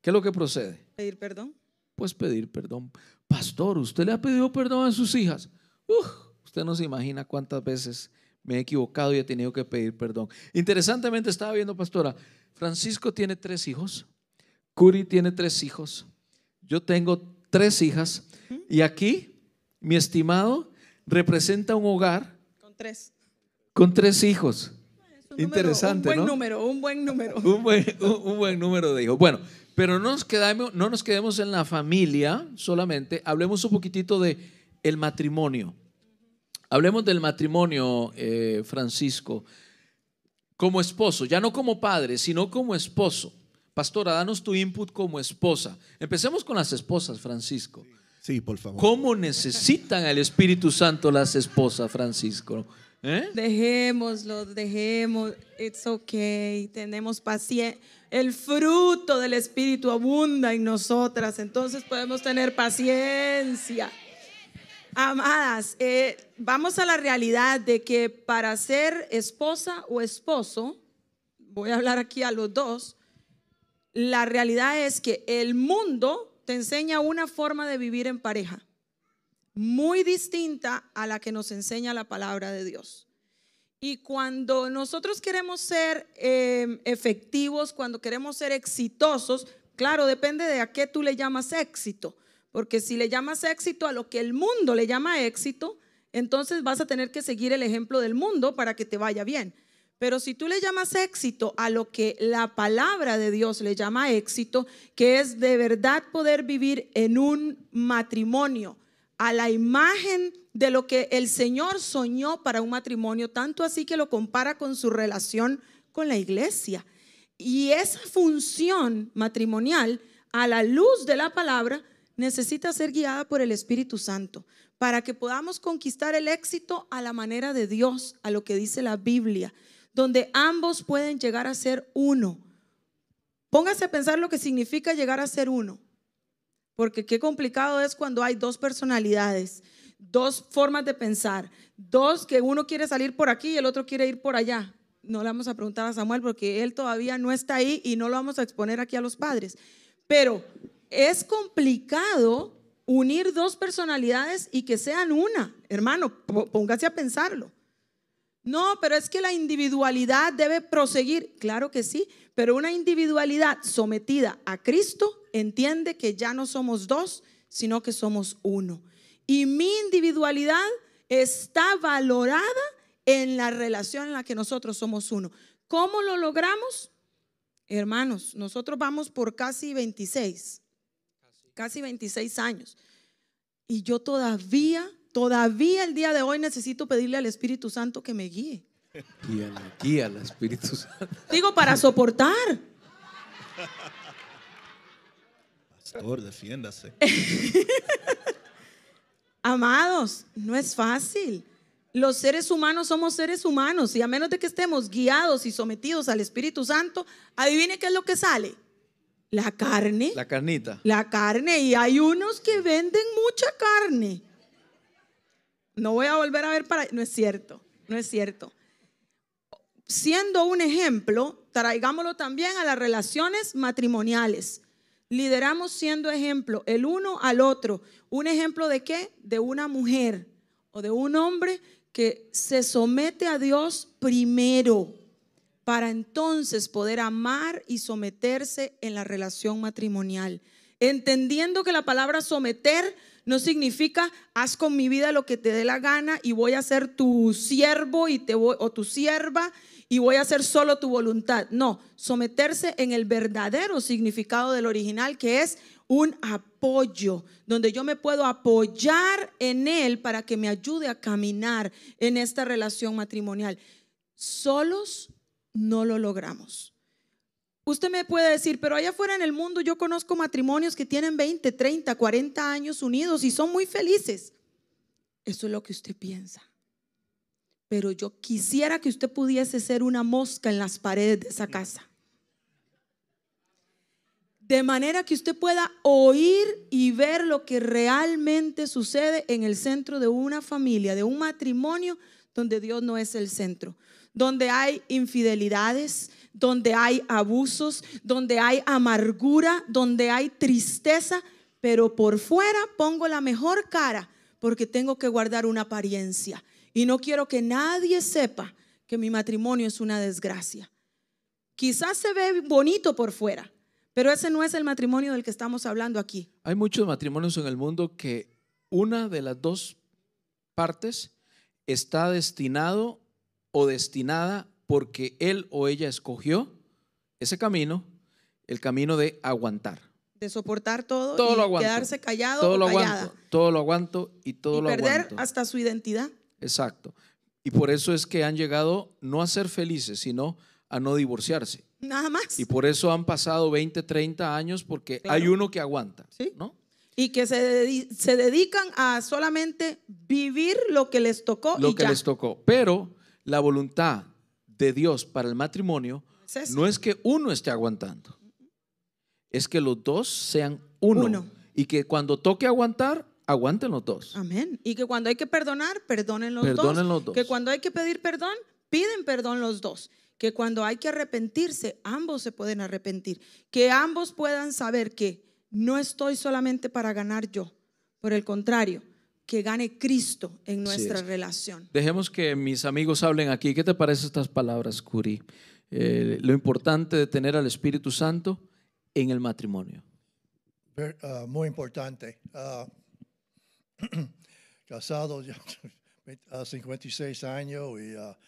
¿Qué es lo que procede? Pedir perdón. Pues pedir perdón. Pastor, ¿usted le ha pedido perdón a sus hijas? Uf, usted no se imagina cuántas veces me he equivocado y he tenido que pedir perdón. Interesantemente estaba viendo, pastora, Francisco tiene tres hijos, Curi tiene tres hijos, yo tengo tres hijas y aquí, mi estimado, representa un hogar Con tres. con tres hijos. Es un número- Interesante, Un buen ¿no? número, un buen número. *laughs* un buen, un- un buen número de hijos. Bueno, pero no nos, quedamos, no nos quedemos en la familia solamente, hablemos un poquitito de el matrimonio. Hablemos del matrimonio, eh, Francisco, como esposo, ya no como padre, sino como esposo. Pastora, danos tu input como esposa. Empecemos con las esposas, Francisco. Sí, por favor. ¿Cómo necesitan al Espíritu Santo las esposas, Francisco? ¿Eh? Dejémoslo, dejemos. It's okay. Tenemos paciencia. El fruto del Espíritu abunda en nosotras. Entonces podemos tener paciencia. Amadas, eh, vamos a la realidad de que para ser esposa o esposo, voy a hablar aquí a los dos, la realidad es que el mundo te enseña una forma de vivir en pareja muy distinta a la que nos enseña la palabra de Dios. Y cuando nosotros queremos ser eh, efectivos, cuando queremos ser exitosos, claro, depende de a qué tú le llamas éxito. Porque si le llamas éxito a lo que el mundo le llama éxito, entonces vas a tener que seguir el ejemplo del mundo para que te vaya bien. Pero si tú le llamas éxito a lo que la palabra de Dios le llama éxito, que es de verdad poder vivir en un matrimonio, a la imagen de lo que el Señor soñó para un matrimonio, tanto así que lo compara con su relación con la iglesia. Y esa función matrimonial, a la luz de la palabra, necesita ser guiada por el Espíritu Santo para que podamos conquistar el éxito a la manera de Dios, a lo que dice la Biblia, donde ambos pueden llegar a ser uno. Póngase a pensar lo que significa llegar a ser uno. Porque qué complicado es cuando hay dos personalidades, dos formas de pensar, dos que uno quiere salir por aquí y el otro quiere ir por allá. No le vamos a preguntar a Samuel porque él todavía no está ahí y no lo vamos a exponer aquí a los padres. Pero es complicado unir dos personalidades y que sean una. Hermano, póngase a pensarlo. No, pero es que la individualidad debe proseguir. Claro que sí, pero una individualidad sometida a Cristo entiende que ya no somos dos, sino que somos uno. Y mi individualidad está valorada en la relación en la que nosotros somos uno. ¿Cómo lo logramos? Hermanos, nosotros vamos por casi 26, casi 26 años. Y yo todavía, todavía el día de hoy necesito pedirle al Espíritu Santo que me guíe. Guíala, guíala, Espíritu Santo. Digo, para soportar. Pastor, defiéndase. *laughs* Amados, no es fácil. Los seres humanos somos seres humanos y a menos de que estemos guiados y sometidos al Espíritu Santo, adivine qué es lo que sale. La carne. La carnita. La carne. Y hay unos que venden mucha carne. No voy a volver a ver para... No es cierto, no es cierto. Siendo un ejemplo, traigámoslo también a las relaciones matrimoniales. Lideramos siendo ejemplo el uno al otro. ¿Un ejemplo de qué? De una mujer o de un hombre que se somete a Dios primero para entonces poder amar y someterse en la relación matrimonial. Entendiendo que la palabra someter no significa haz con mi vida lo que te dé la gana y voy a ser tu siervo y te voy, o tu sierva y voy a hacer solo tu voluntad. No, someterse en el verdadero significado del original que es un apoyo, donde yo me puedo apoyar en él para que me ayude a caminar en esta relación matrimonial. Solos no lo logramos. Usted me puede decir, pero allá afuera en el mundo yo conozco matrimonios que tienen 20, 30, 40 años unidos y son muy felices. Eso es lo que usted piensa. Pero yo quisiera que usted pudiese ser una mosca en las paredes de esa casa. De manera que usted pueda oír y ver lo que realmente sucede en el centro de una familia, de un matrimonio donde Dios no es el centro, donde hay infidelidades, donde hay abusos, donde hay amargura, donde hay tristeza, pero por fuera pongo la mejor cara porque tengo que guardar una apariencia y no quiero que nadie sepa que mi matrimonio es una desgracia. Quizás se ve bonito por fuera, pero ese no es el matrimonio del que estamos hablando aquí. Hay muchos matrimonios en el mundo que una de las dos partes está destinado o destinada porque él o ella escogió ese camino, el camino de aguantar. De soportar todo, Todo y lo aguanto. quedarse callado Todo o lo callada. aguanto, todo lo aguanto y todo y lo perder aguanto. hasta su identidad. Exacto. Y por eso es que han llegado no a ser felices, sino a no divorciarse. Nada más. Y por eso han pasado 20, 30 años porque Claro. hay uno que aguanta, Sí. ¿no? Y que se, se dedican a solamente vivir lo que les tocó Lo y que ya. les tocó. Pero la voluntad de Dios para el matrimonio Es no es que uno esté aguantando, es que los dos sean uno. Uno. Y que cuando toque aguantar, aguanten los dos. Amén. Y que cuando hay que perdonar, perdonen los, Perdonen dos. los dos. Que cuando hay que pedir perdón, piden perdón los dos. Que cuando hay que arrepentirse, ambos se pueden arrepentir. Que ambos puedan saber que no estoy solamente para ganar yo. Por el contrario, que gane Cristo en nuestra es. relación. Dejemos que mis amigos hablen aquí. ¿Qué te parecen estas palabras, Curi? Eh, lo importante de tener al Espíritu Santo en el matrimonio. Ah, muy importante. Ah, *clears throat* casado ya *laughs* a 56 años y ah,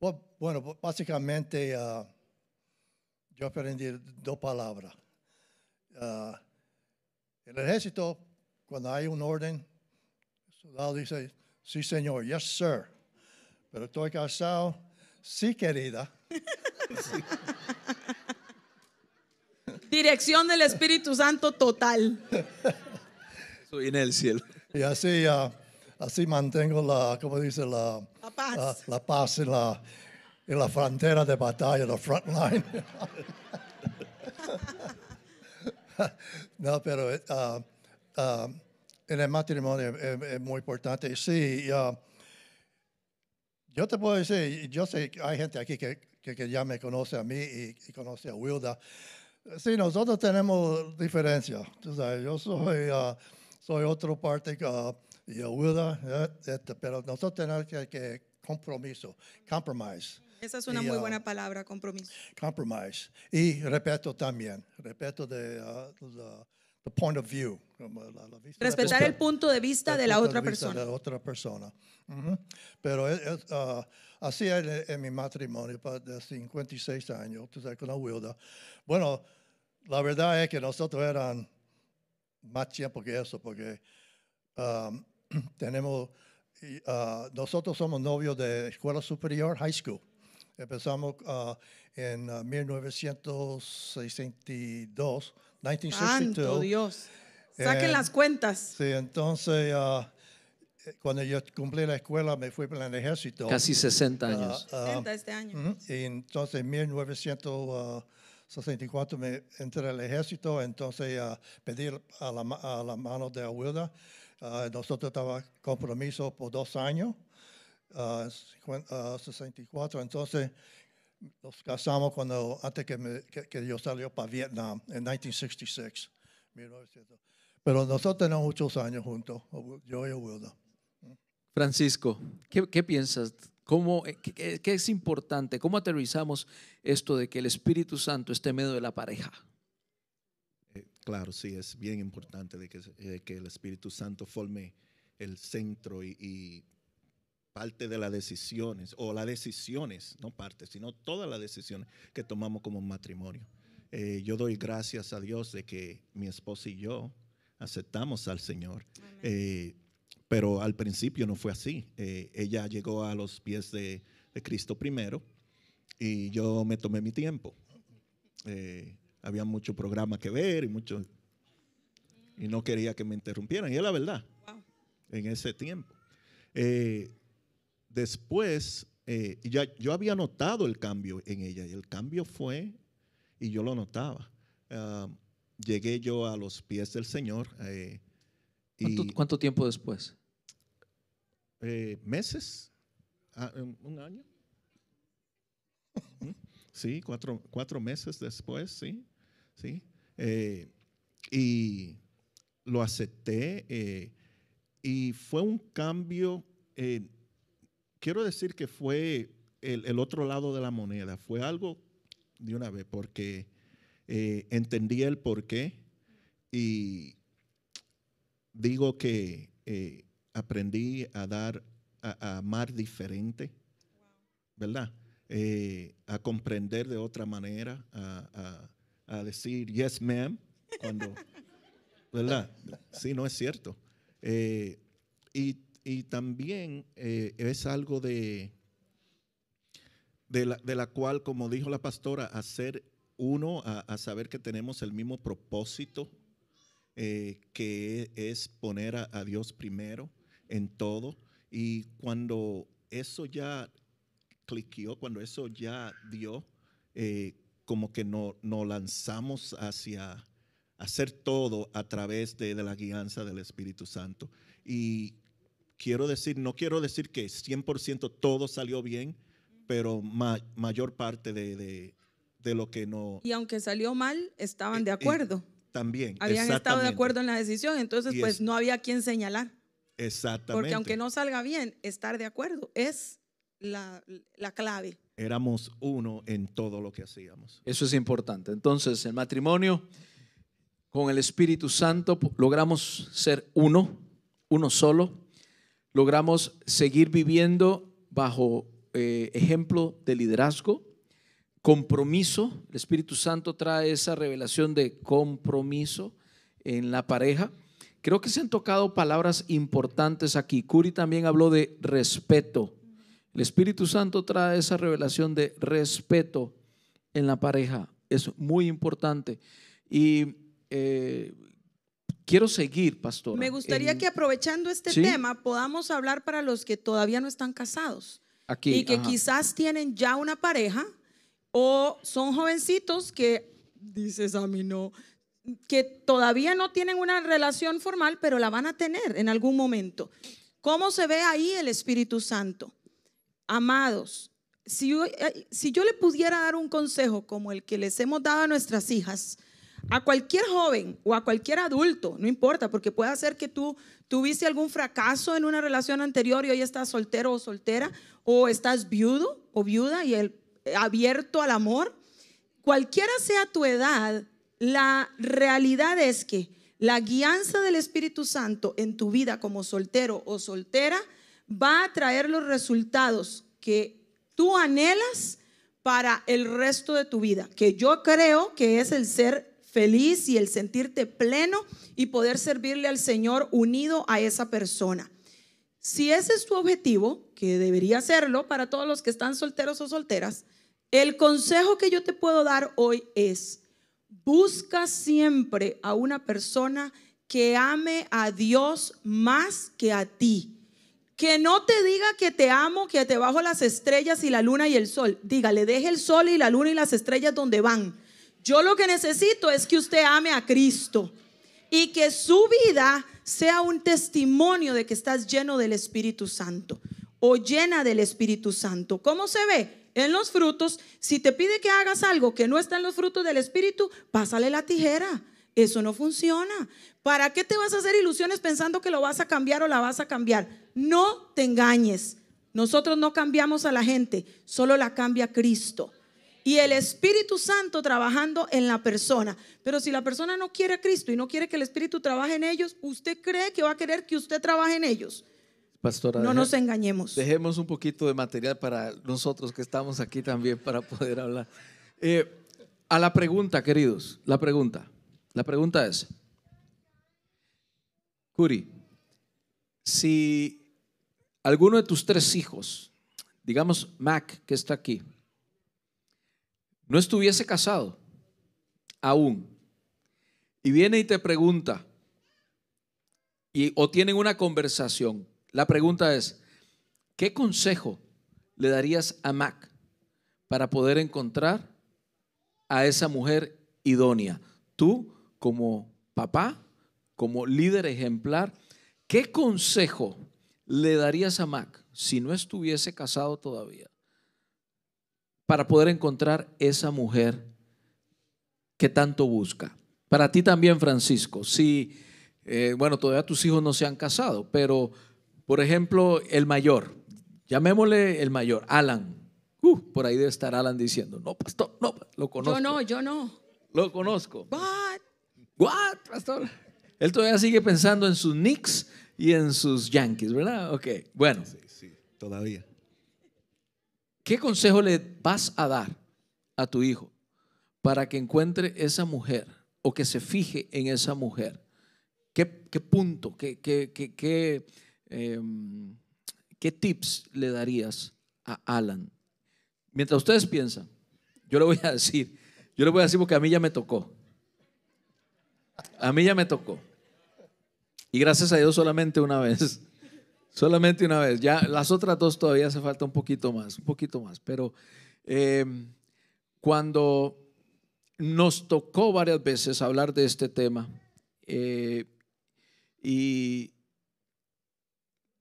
bu- bueno, bu- básicamente ah, yo aprendí dos palabras. Ah, en el ejército, cuando hay un orden, soldado dice, sí señor, yes sir. Pero estoy casado, sí querida. *laughs* Dirección del Espíritu Santo total. *laughs* Eso viene del cielo. Y así, ah, así mantengo la, como dice la, La paz. la, la paz en la, en la frontera de batalla, la front line. *laughs* no, pero ah, ah, en el matrimonio es, es muy importante. Sí, ah, yo te puedo decir, yo sé que hay gente aquí que, que, que ya me conoce a mí y, y conoce a Wilda. Sí, nosotros tenemos diferencias. Tú sabes, yo soy, soy otra parte ah, y Wilda, eh, este, pero nosotros tenemos que, que compromiso, compromise, Esa es una Y, muy buena palabra, compromiso. compromise. Y respeto también, respeto de, the point of view. Respetar el punto de vista de la otra persona. De la otra persona. Pero ah, así en, en mi matrimonio pa- de 56 años, tú sabes, con la Wilda. Bueno, la verdad es que nosotros eran más tiempo que eso, porque um, *clears throat* tenemos, ah, nosotros somos novios de escuela superior, high school. Empezamos en ah, 1962, 1962. Santo Dios. Saquen Eh, las cuentas. Sí, entonces ah, eh, cuando yo cumplí la escuela me fui para el ejército. Casi 60 Ah, años. ah, 60 este año. y entonces en 1964 me entré al ejército, entonces pedí a la, a la mano de ah, nosotros estaba compromiso por dos años, ah, cincuen- ah, 64, entonces nos casamos cuando, antes que, me- que- que yo salió para Vietnam, en 1966. 1900. Pero nosotros tenemos muchos años juntos, yo y Wilda. Francisco, ¿qué, qué piensas? ¿Cómo, qué- qué, es importante? ¿Cómo aterrizamos esto de que el Espíritu Santo esté en medio de la pareja? Eh, Claro, sí, es bien importante de que, eh, que el Espíritu Santo forme el centro y, y parte de las decisiones, o las decisiones, no parte, sino todas las decisiones que tomamos como matrimonio. Eh, yo doy gracias a Dios de que mi esposa y yo aceptamos al Señor. Eh, pero al principio no fue así. Eh, ella llegó a los pies de, de Cristo primero y yo me tomé mi tiempo. Eh, había mucho programa que ver y mucho y no quería que me interrumpieran. Y es la verdad, Wow. en ese tiempo. Eh, después, eh, ya, yo había notado el cambio en ella y el cambio fue, y yo lo notaba. Llegué yo a los pies del Señor eh, ¿Cuánto, y cuánto tiempo después? eh, meses, ah, un año. Sí, cuatro, cuatro meses después, sí, sí. Y lo acepté y fue un cambio, eh, quiero decir que fue el, otro lado de la moneda, fue algo de una vez porque eh, entendí el porqué y digo que eh, aprendí a dar, a, amar diferente, ¿verdad? Eh, a comprender de otra manera, a, a- decir yes, ma'am, ¿verdad? Sí, no es cierto. Y, y también eh, es algo de, de, la, de la cual, como dijo la pastora, hacer uno, a, a saber que tenemos el mismo propósito, eh, que es poner a, a Dios primero en todo. Y cuando eso ya cliqueó, cuando eso ya dio, eh, como que no- nos lanzamos hacia hacer todo a través de, de la guianza del Espíritu Santo. Y quiero decir, no quiero decir que 100% todo salió bien, pero ma- mayor parte de, de- de lo que no... Y aunque salió mal, estaban Eh, de eh, acuerdo. También. Habían estado de acuerdo en la decisión, entonces Y pues es- no había quien señalar. Exactamente. Porque aunque no salga bien, estar de acuerdo es la, la clave. Éramos uno en todo lo que hacíamos. Eso es importante. Entonces, el matrimonio con el Espíritu Santo logramos ser uno, uno solo. Logramos seguir viviendo bajo eh, ejemplo de liderazgo, compromiso. El Espíritu Santo trae esa revelación de compromiso en la pareja. Creo que se han tocado palabras importantes aquí. Curi también habló de respeto. El Espíritu Santo trae esa revelación de respeto en la pareja. Es muy importante. Y eh, quiero seguir, pastor. Me gustaría que aprovechando este ¿Sí? tema podamos hablar para los que todavía no están casados aquí, y que ajá. quizás tienen ya una pareja o son jovencitos que, dices a mí no, que todavía no tienen una relación formal, pero la van a tener en algún momento. ¿Cómo se ve ahí el Espíritu Santo? Amados, si yo, eh, si yo le pudiera dar un consejo como el que les hemos dado a nuestras hijas, a cualquier joven o a cualquier adulto, no importa, porque puede ser que tú tuviste algún fracaso en una relación anterior y hoy estás soltero o soltera, o estás viudo o viuda y abierto al amor. Cualquiera sea tu edad, la realidad es que La guianza del Espíritu Santo en tu vida como soltero o soltera va a traer los resultados que tú anhelas para el resto de tu vida, que yo creo que es el ser feliz y el sentirte pleno y poder servirle al Señor unido a esa persona. Si ese es tu objetivo, que debería serlo para todos los que están solteros o solteras, el consejo que yo te puedo dar hoy es, busca siempre a una persona que ame a Dios más que a ti. Que no te diga que te amo, que te bajo las estrellas y la luna y el sol. Dígale, deje el sol y la luna y las estrellas donde van. Yo lo que necesito es que usted ame a Cristo y que su vida sea un testimonio de que estás lleno del Espíritu Santo o llena del Espíritu Santo. ¿Cómo se ve? En los frutos, si te pide que hagas algo que no está en los frutos del Espíritu, pásale la tijera. Eso no funciona. ¿Para qué te vas a hacer ilusiones pensando que lo vas a cambiar o la vas a cambiar? No te engañes. Nosotros no cambiamos a la gente, solo la cambia Cristo. Y el Espíritu Santo trabajando en la persona. Pero si la persona no quiere a Cristo y no quiere que el Espíritu trabaje en ellos, ¿usted cree que va a querer que usted trabaje en ellos? Pastora, No nos engañemos. dejemos un poquito de material para nosotros que estamos aquí también para poder hablar. Eh, a la pregunta, queridos, la pregunta. La pregunta es, Curi, si alguno de tus tres hijos, digamos Mac, que está aquí, no estuviese casado aún, y viene y te pregunta, y, o tienen una conversación, la pregunta es, ¿qué consejo le darías a Mac para poder encontrar a esa mujer idónea? Tú, como papá, como líder ejemplar, ¿qué consejo le darías a Mac si no estuviese casado todavía para poder encontrar esa mujer que tanto busca? Para ti también, Francisco, si, eh, bueno, todavía tus hijos no se han casado, pero, por ejemplo, el mayor, llamémosle el mayor, Alan. Uh, por ahí debe estar Alan diciendo, no, pastor, no, lo conozco. Yo no, yo no. Lo conozco. What? What, pastor? Él todavía sigue pensando en sus Knicks y en sus Yankees, ¿verdad? Ok, bueno. Sí, todavía. ¿Qué consejo le vas a dar a tu hijo para que encuentre esa mujer o que se fije en esa mujer? ¿Qué, punto, qué, qué, qué, em, qué tips le darías a Alan? Mientras ustedes piensan, yo le voy a decir, yo le voy a decir porque a mí ya me tocó. A mí ya me tocó. Y gracias a Dios solamente una vez. Solamente una vez. Ya las otras dos todavía hace falta un poquito más, un poquito más. Pero eh, cuando nos tocó varias veces hablar de este tema, eh, y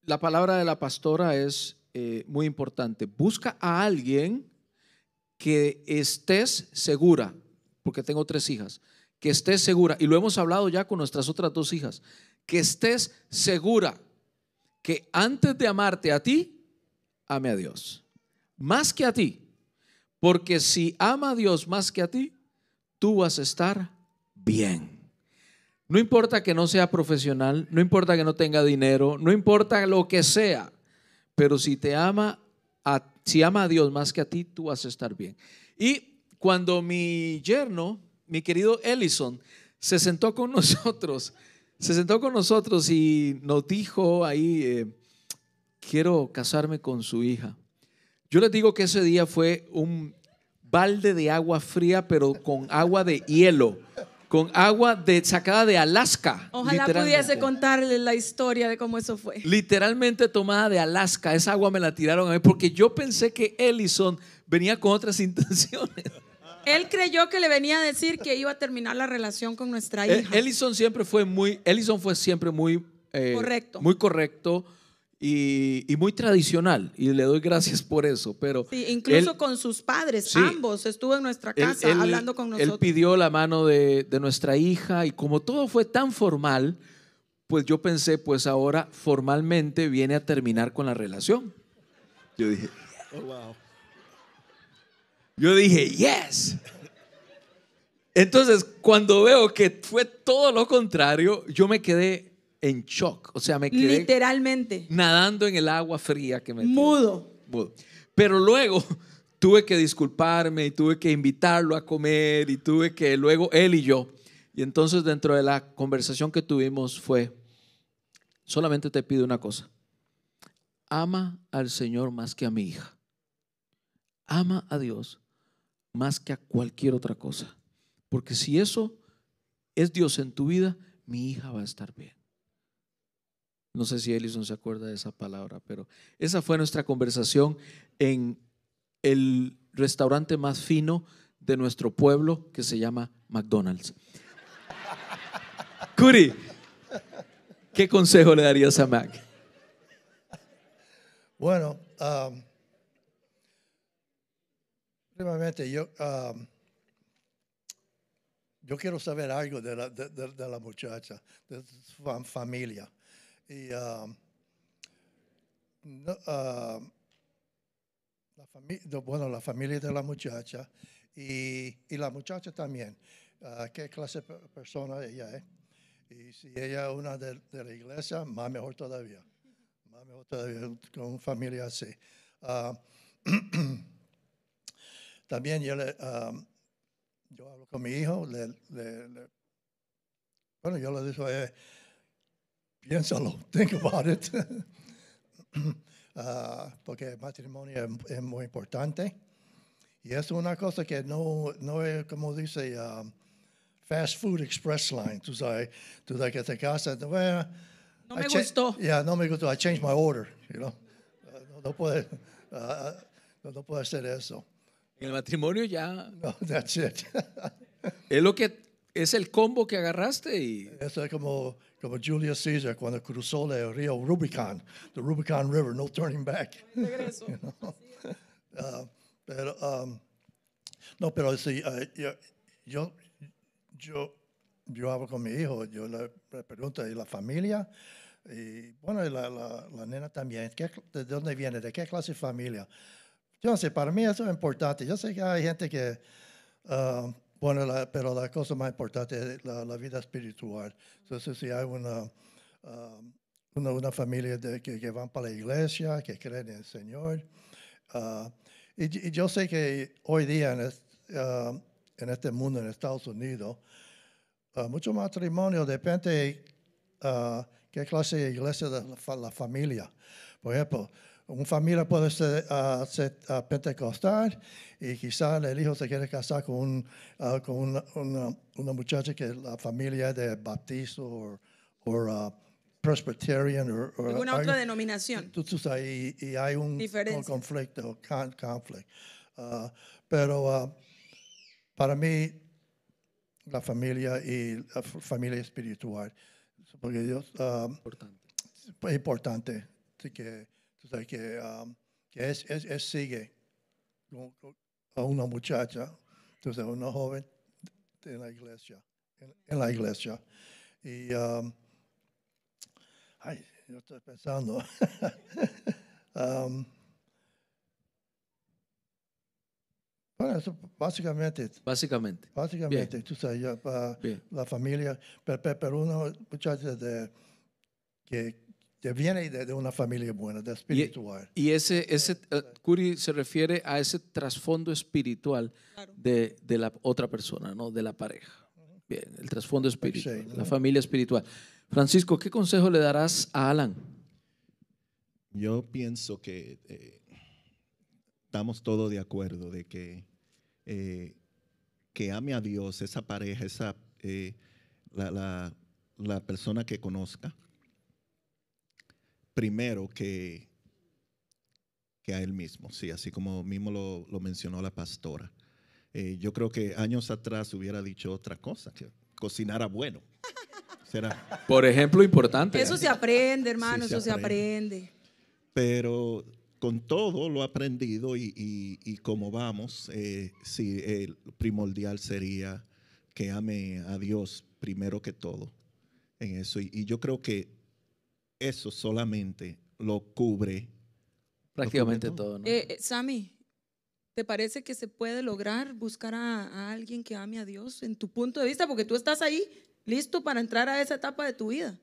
la palabra de la pastora es eh, muy importante. Busca a alguien que estés segura, porque tengo tres hijas, que estés segura, y lo hemos hablado ya con nuestras otras dos hijas, que estés segura que antes de amarte a ti, ame a Dios. Más que a ti. Porque si ama a Dios más que a ti, tú vas a estar bien. No importa que no sea profesional, no importa que no tenga dinero, no importa lo que sea, pero si te ama, a, si ama a Dios más que a ti, tú vas a estar bien. Y cuando mi yerno, mi querido Ellison, se sentó con *laughs* nosotros, se sentó con nosotros y nos dijo ahí, eh, quiero casarme con su hija. Yo les digo que ese día fue un balde de agua fría, pero con agua de hielo, con agua de, sacada de Alaska. Ojalá pudiese contarle la historia de cómo eso fue. Literalmente tomada de Alaska. Esa agua me la tiraron a mí porque yo pensé que Ellison venía con otras *laughs* intenciones. Él creyó que le venía a decir que iba a terminar la relación con nuestra Eh, hija. Ellison siempre fue muy, Ellison fue siempre muy eh, Correcto. muy correcto y, y muy tradicional y le doy gracias por eso. Pero Sí, incluso él- con sus padres, Sí. ambos estuvo en nuestra él- casa él- hablando con él nosotros. pidió la mano de, de nuestra hija y como todo fue tan formal, pues yo pensé, pues ahora formalmente viene a terminar con la relación. Yo dije, Oh, wow. Yo dije, yes. Entonces, cuando veo que fue todo lo contrario, yo me quedé en shock. O sea, me quedé Literalmente. nadando en el agua fría que me. Mudo. Mudo. Pero luego *laughs* tuve que disculparme y tuve que invitarlo a comer y tuve que luego él y yo. Y entonces dentro de la conversación que tuvimos fue, solamente te pido una cosa, ama al Señor más que a mi hija. Ama a Dios más que a cualquier otra cosa. Porque si eso es Dios en tu vida, mi hija va a estar bien. No sé si Ellison se acuerda de esa palabra, pero esa fue nuestra conversación en el restaurante más fino de nuestro pueblo que se llama McDonald's. *laughs* Curi, ¿qué consejo le darías a Mac? Bueno, um, primeramente yo, um, yo quiero saber algo de la, de, la muchacha, de su fam- familia. Y um, um, bueno, la familia de la muchacha y, y la muchacha también. Ah, ¿Qué clase de pe- persona ella es? Y si ella es una de, de la iglesia, más mejor todavía. Más mejor todavía con familia así. *clears throat* Ah, también yo, le, ah, yo hablo con mi hijo, le, le- le- bueno, yo le digo, eh, piénsalo, *laughs* think about it. *laughs* Ah, porque el matrimonio es, es muy importante. Y es una cosa que no, no es, como dice, um, fast food express line. Tú sabes, tú sabes que te casas, No I me gustó. Yeah, no me gustó. I changed my order, you know. Uh, no, no puede, uh, no, no puede hacer eso. En el matrimonio ya *laughs* No, that's it. es lo que es el combo que agarraste y Eso es como, como Julius Caesar cuando cruzó el río Rubicon, the Rubicon River, no turning back. *laughs* Uh, pero, um, no, pero sí, uh, yo, yo, yo, yo hablo con mi hijo, yo le, le pregunto, ¿y la familia? Y bueno, y la, la, la nena también, ¿qué, ¿de dónde viene? ¿De qué clase de familia? Yo sé, para mí eso es importante. Yo sé que hay gente que, uh, bueno, la- pero la cosa más importante es la, vida espiritual. Entonces, si hay una, um, una, una familia que, que van para la iglesia, que creen en el Señor, Ah, y, yo sé que hoy día en, en este mundo, en Estados Unidos, ah, mucho matrimonio depende ah, qué clase de iglesia de la, la familia. Por ejemplo, una familia puede ser, ah, ser, ah, pentecostal y quizás el hijo se quiere casar con, un, ah, con una, una- una muchacha que la familia es de baptista o o, presbyterian o Alguna otra denominación. tú, tú sabes, y, y hay un con- conflicto, con, conflict. Pero para mí, la familia y la familia espiritual, porque Dios importante. es importante sí que, que, ah, que es, es- es sigue a una muchacha, entonces una joven en la iglesia, en, en la iglesia. Y, um, ay, yo estoy pensando. *laughs* Um, bueno, eso básicamente, Básicamente. básicamente, tú sabes, ya, pa- Bien. la familia, pero, pero una muchacha de, que, que viene de, de una familia buena, de espiritual. Y ese, ese eh, Curi se refiere a ese trasfondo espiritual de, de la otra persona, ¿no? De la pareja. Bien, el trasfondo espiritual, Sí. la familia espiritual. Francisco, ¿qué consejo le darás a Alan? Yo pienso que eh, estamos todos de acuerdo de que, eh, que ame a Dios, esa pareja, esa, eh, la, la- la persona que conozca, primero que, que a él mismo, sí, así como mismo lo, lo mencionó la pastora. Eh, yo creo que años atrás hubiera dicho otra cosa, que cocinara bueno. *laughs* Será. Por ejemplo, importante. Eso se aprende, hermano, Sí, se eso se aprende. Pero con todo lo aprendido y, y, y como vamos, eh, sí, el primordial sería que ame a Dios primero que todo en eso. Y, y yo creo que eso solamente lo cubre. Prácticamente todo. todo, ¿no? Eh, eh, Sammy, ¿Te parece que se puede lograr buscar a, a alguien que ame a Dios en tu punto de vista? Porque tú estás ahí listo para entrar a esa etapa de tu vida.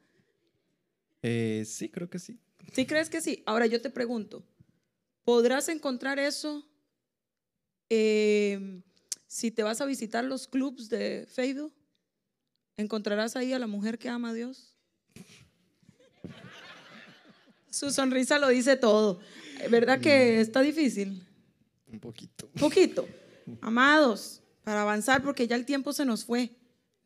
Eh, sí, creo que sí. ¿Sí crees que sí? Ahora yo te pregunto, ¿podrás encontrar eso eh, si te vas a visitar los clubs de Facebook? ¿Encontrarás ahí a la mujer que ama a Dios? Su sonrisa lo dice todo. ¿Verdad que está difícil? Un poquito. Poquito. *laughs* Amados, para avanzar, porque ya el tiempo se nos fue.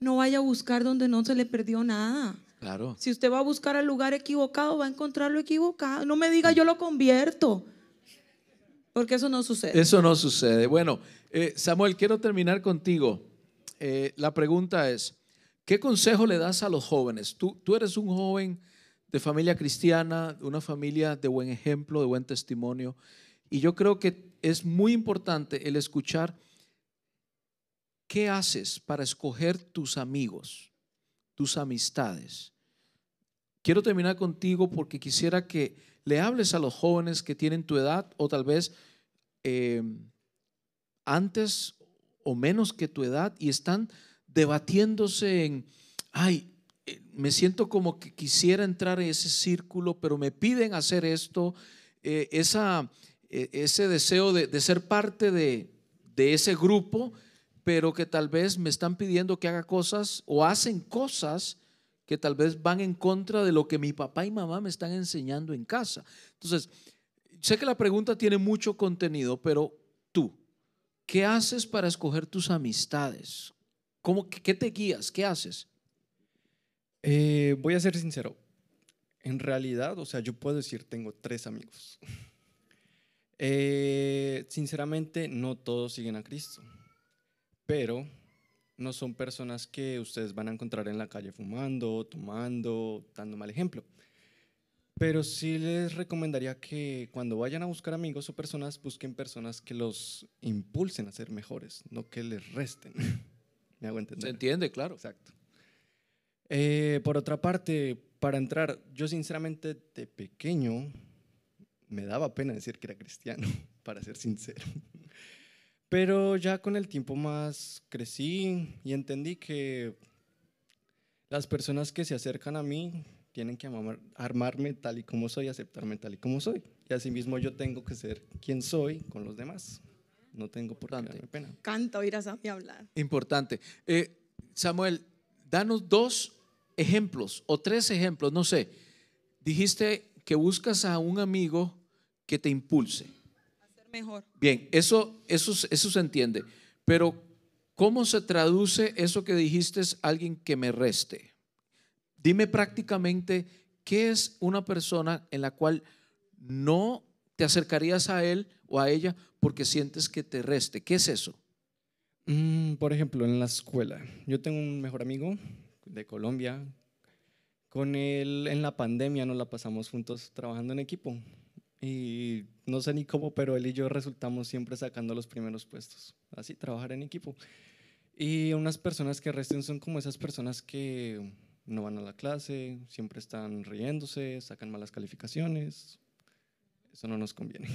No vaya a buscar donde no se le perdió nada. Claro. Si usted va a buscar al lugar equivocado, va a encontrar lo equivocado. No me diga yo lo convierto. Porque eso no sucede. Eso no sucede. Bueno, eh, Samuel, quiero terminar contigo. Eh, la pregunta es, ¿qué consejo le das a los jóvenes? Tú, tú eres un joven de familia cristiana, una familia de buen ejemplo, de buen testimonio. Y yo creo que es muy importante el escuchar qué haces para escoger tus amigos, tus amistades. Quiero terminar contigo porque quisiera que le hables a los jóvenes que tienen tu edad o tal vez eh, antes o menos que tu edad y están debatiéndose en, ay, me siento como que quisiera entrar en ese círculo, pero me piden hacer esto, eh, esa, eh, ese deseo de, de ser parte de, de ese grupo, pero que tal vez me están pidiendo que haga cosas o hacen cosas que tal vez van en contra de lo que mi papá y mamá me están enseñando en casa. Entonces, sé que la pregunta tiene mucho contenido, pero tú, ¿qué haces para escoger tus amistades? ¿Cómo, ¿Qué te guías? ¿Qué haces? Eh, voy a ser sincero. En realidad, o sea, yo puedo decir, tengo tres amigos. Eh, sinceramente, no todos siguen a Cristo, pero no son personas que ustedes van a encontrar en la calle fumando, tomando, dando mal ejemplo. Pero sí les recomendaría que cuando vayan a buscar amigos o personas, busquen personas que los impulsen a ser mejores, no que les resten. *laughs* ¿Me hago entender? ¿Se entiende? Claro. Exacto. Eh, por otra parte, para entrar, yo sinceramente de pequeño me daba pena decir que era cristiano, *laughs* para ser sincero. Pero ya con el tiempo más crecí y entendí que las personas que se acercan a mí tienen que amar- armarme tal y como soy, aceptarme tal y como soy. Y asimismo yo tengo que ser quien soy con los demás. No tengo por qué darme pena. Canta oír a Sammy hablar. Importante. Eh, Samuel, danos dos ejemplos o tres ejemplos, no sé. Dijiste que buscas a un amigo que te impulse. Mejor. Bien, eso, eso, eso se entiende. Pero, ¿cómo se traduce eso que dijiste, alguien que me reste? Dime prácticamente qué es una persona en la cual no te acercarías a él o a ella porque sientes que te reste. ¿Qué es eso? Mm, por ejemplo, en la escuela, yo tengo un mejor amigo de Colombia. Con él en la pandemia nos la pasamos juntos trabajando en equipo. Y no sé ni cómo, pero él y yo resultamos siempre sacando los primeros puestos. Así, trabajar en equipo. Y unas personas que resten son como esas personas que no van a la clase, siempre están riéndose, sacan malas calificaciones. Eso no nos conviene.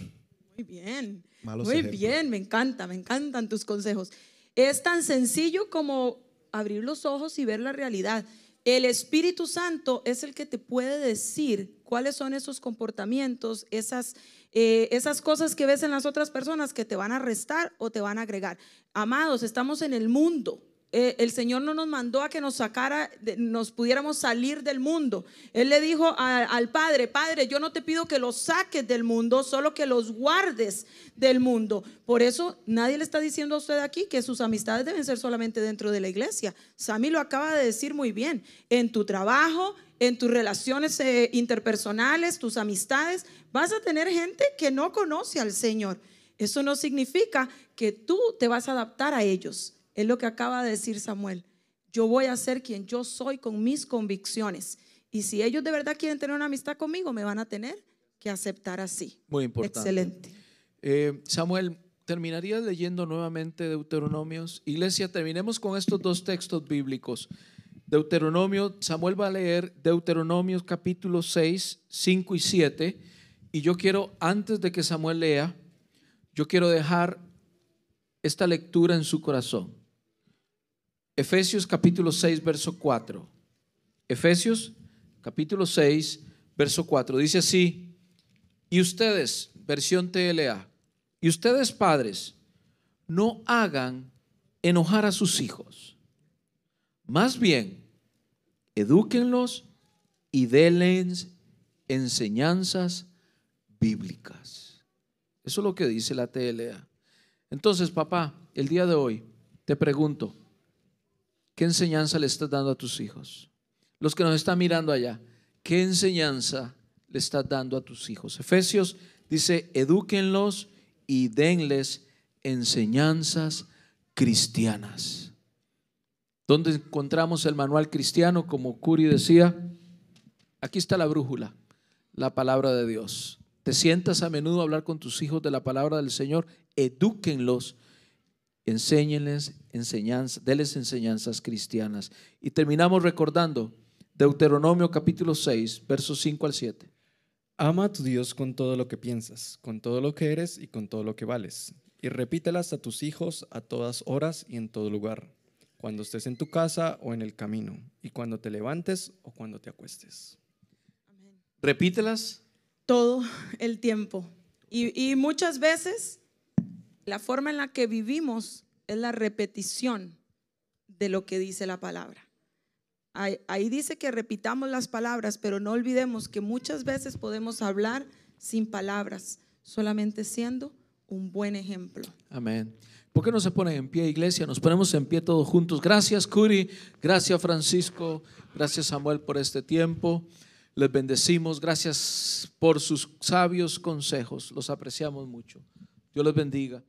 Muy bien. Malos Muy ejemplos. bien, me encanta, me encantan tus consejos. Es tan sencillo como abrir los ojos y ver la realidad. El Espíritu Santo es el que te puede decir cuáles son esos comportamientos, esas, eh, esas cosas que ves en las otras personas que te van a restar o te van a agregar. Amados, estamos en el mundo. Eh, el Señor no nos mandó a que nos sacara, de- nos pudiéramos salir del mundo. Él le dijo al Padre, Padre, yo no te pido que los saques del mundo, solo que los guardes del mundo. Por eso nadie le está diciendo a usted aquí que sus amistades deben ser solamente dentro de la iglesia. Sammy lo acaba de decir muy bien. En tu trabajo, en tus relaciones eh, interpersonales, tus amistades, vas a tener gente que no conoce al Señor. Eso no significa que tú te vas a adaptar a ellos. Es lo que acaba de decir Samuel. Yo voy a ser quien yo soy con mis convicciones. Y si ellos de verdad quieren tener una amistad conmigo, me van a tener que aceptar así. Muy importante. Excelente. Eh, Samuel, ¿terminarías leyendo nuevamente Deuteronomios? Iglesia, terminemos con estos dos textos bíblicos. Deuteronomio, Samuel va a leer Deuteronomios capítulo 6, 5 y 7. Y yo quiero, antes de que Samuel lea, yo quiero dejar esta lectura en su corazón. Efesios capítulo 6, verso 4. Efesios capítulo 6, verso 4. Dice así, y ustedes, versión TLA, y ustedes padres, no hagan enojar a sus hijos. Más bien, edúquenlos y denles enseñanzas bíblicas. Eso es lo que dice la TLA. Entonces, papá, el día de hoy te pregunto, ¿qué enseñanza le estás dando a tus hijos? Los que nos están mirando allá, ¿qué enseñanza le estás dando a tus hijos? Efesios dice, edúquenlos y denles enseñanzas cristianas. ¿Dónde encontramos el manual cristiano? Como Curi decía, aquí está la brújula, la palabra de Dios. Te sientas a menudo a hablar con tus hijos de la palabra del Señor, edúquenlos, enséñenles enseñanzas, denles enseñanzas cristianas. Y terminamos recordando Deuteronomio capítulo 6, versos 5 al 7. Ama a tu Dios con todo lo que piensas, con todo lo que eres y con todo lo que vales. Y repítelas a tus hijos a todas horas y en todo lugar, cuando estés en tu casa o en el camino, y cuando te levantes o cuando te acuestes. Repítelas. todo el tiempo. Y, y muchas veces la forma en la que vivimos es la repetición de lo que dice la palabra. Ahí, dice que repitamos las palabras, pero no olvidemos que muchas veces podemos hablar sin palabras, solamente siendo un buen ejemplo. Amén. ¿Por qué no se ponen en pie, iglesia? Nos ponemos en pie todos juntos. Gracias, Curi. Gracias, Francisco. Gracias, Samuel, por este tiempo. Les bendecimos. Gracias por sus sabios consejos. Los apreciamos mucho. Dios les bendiga.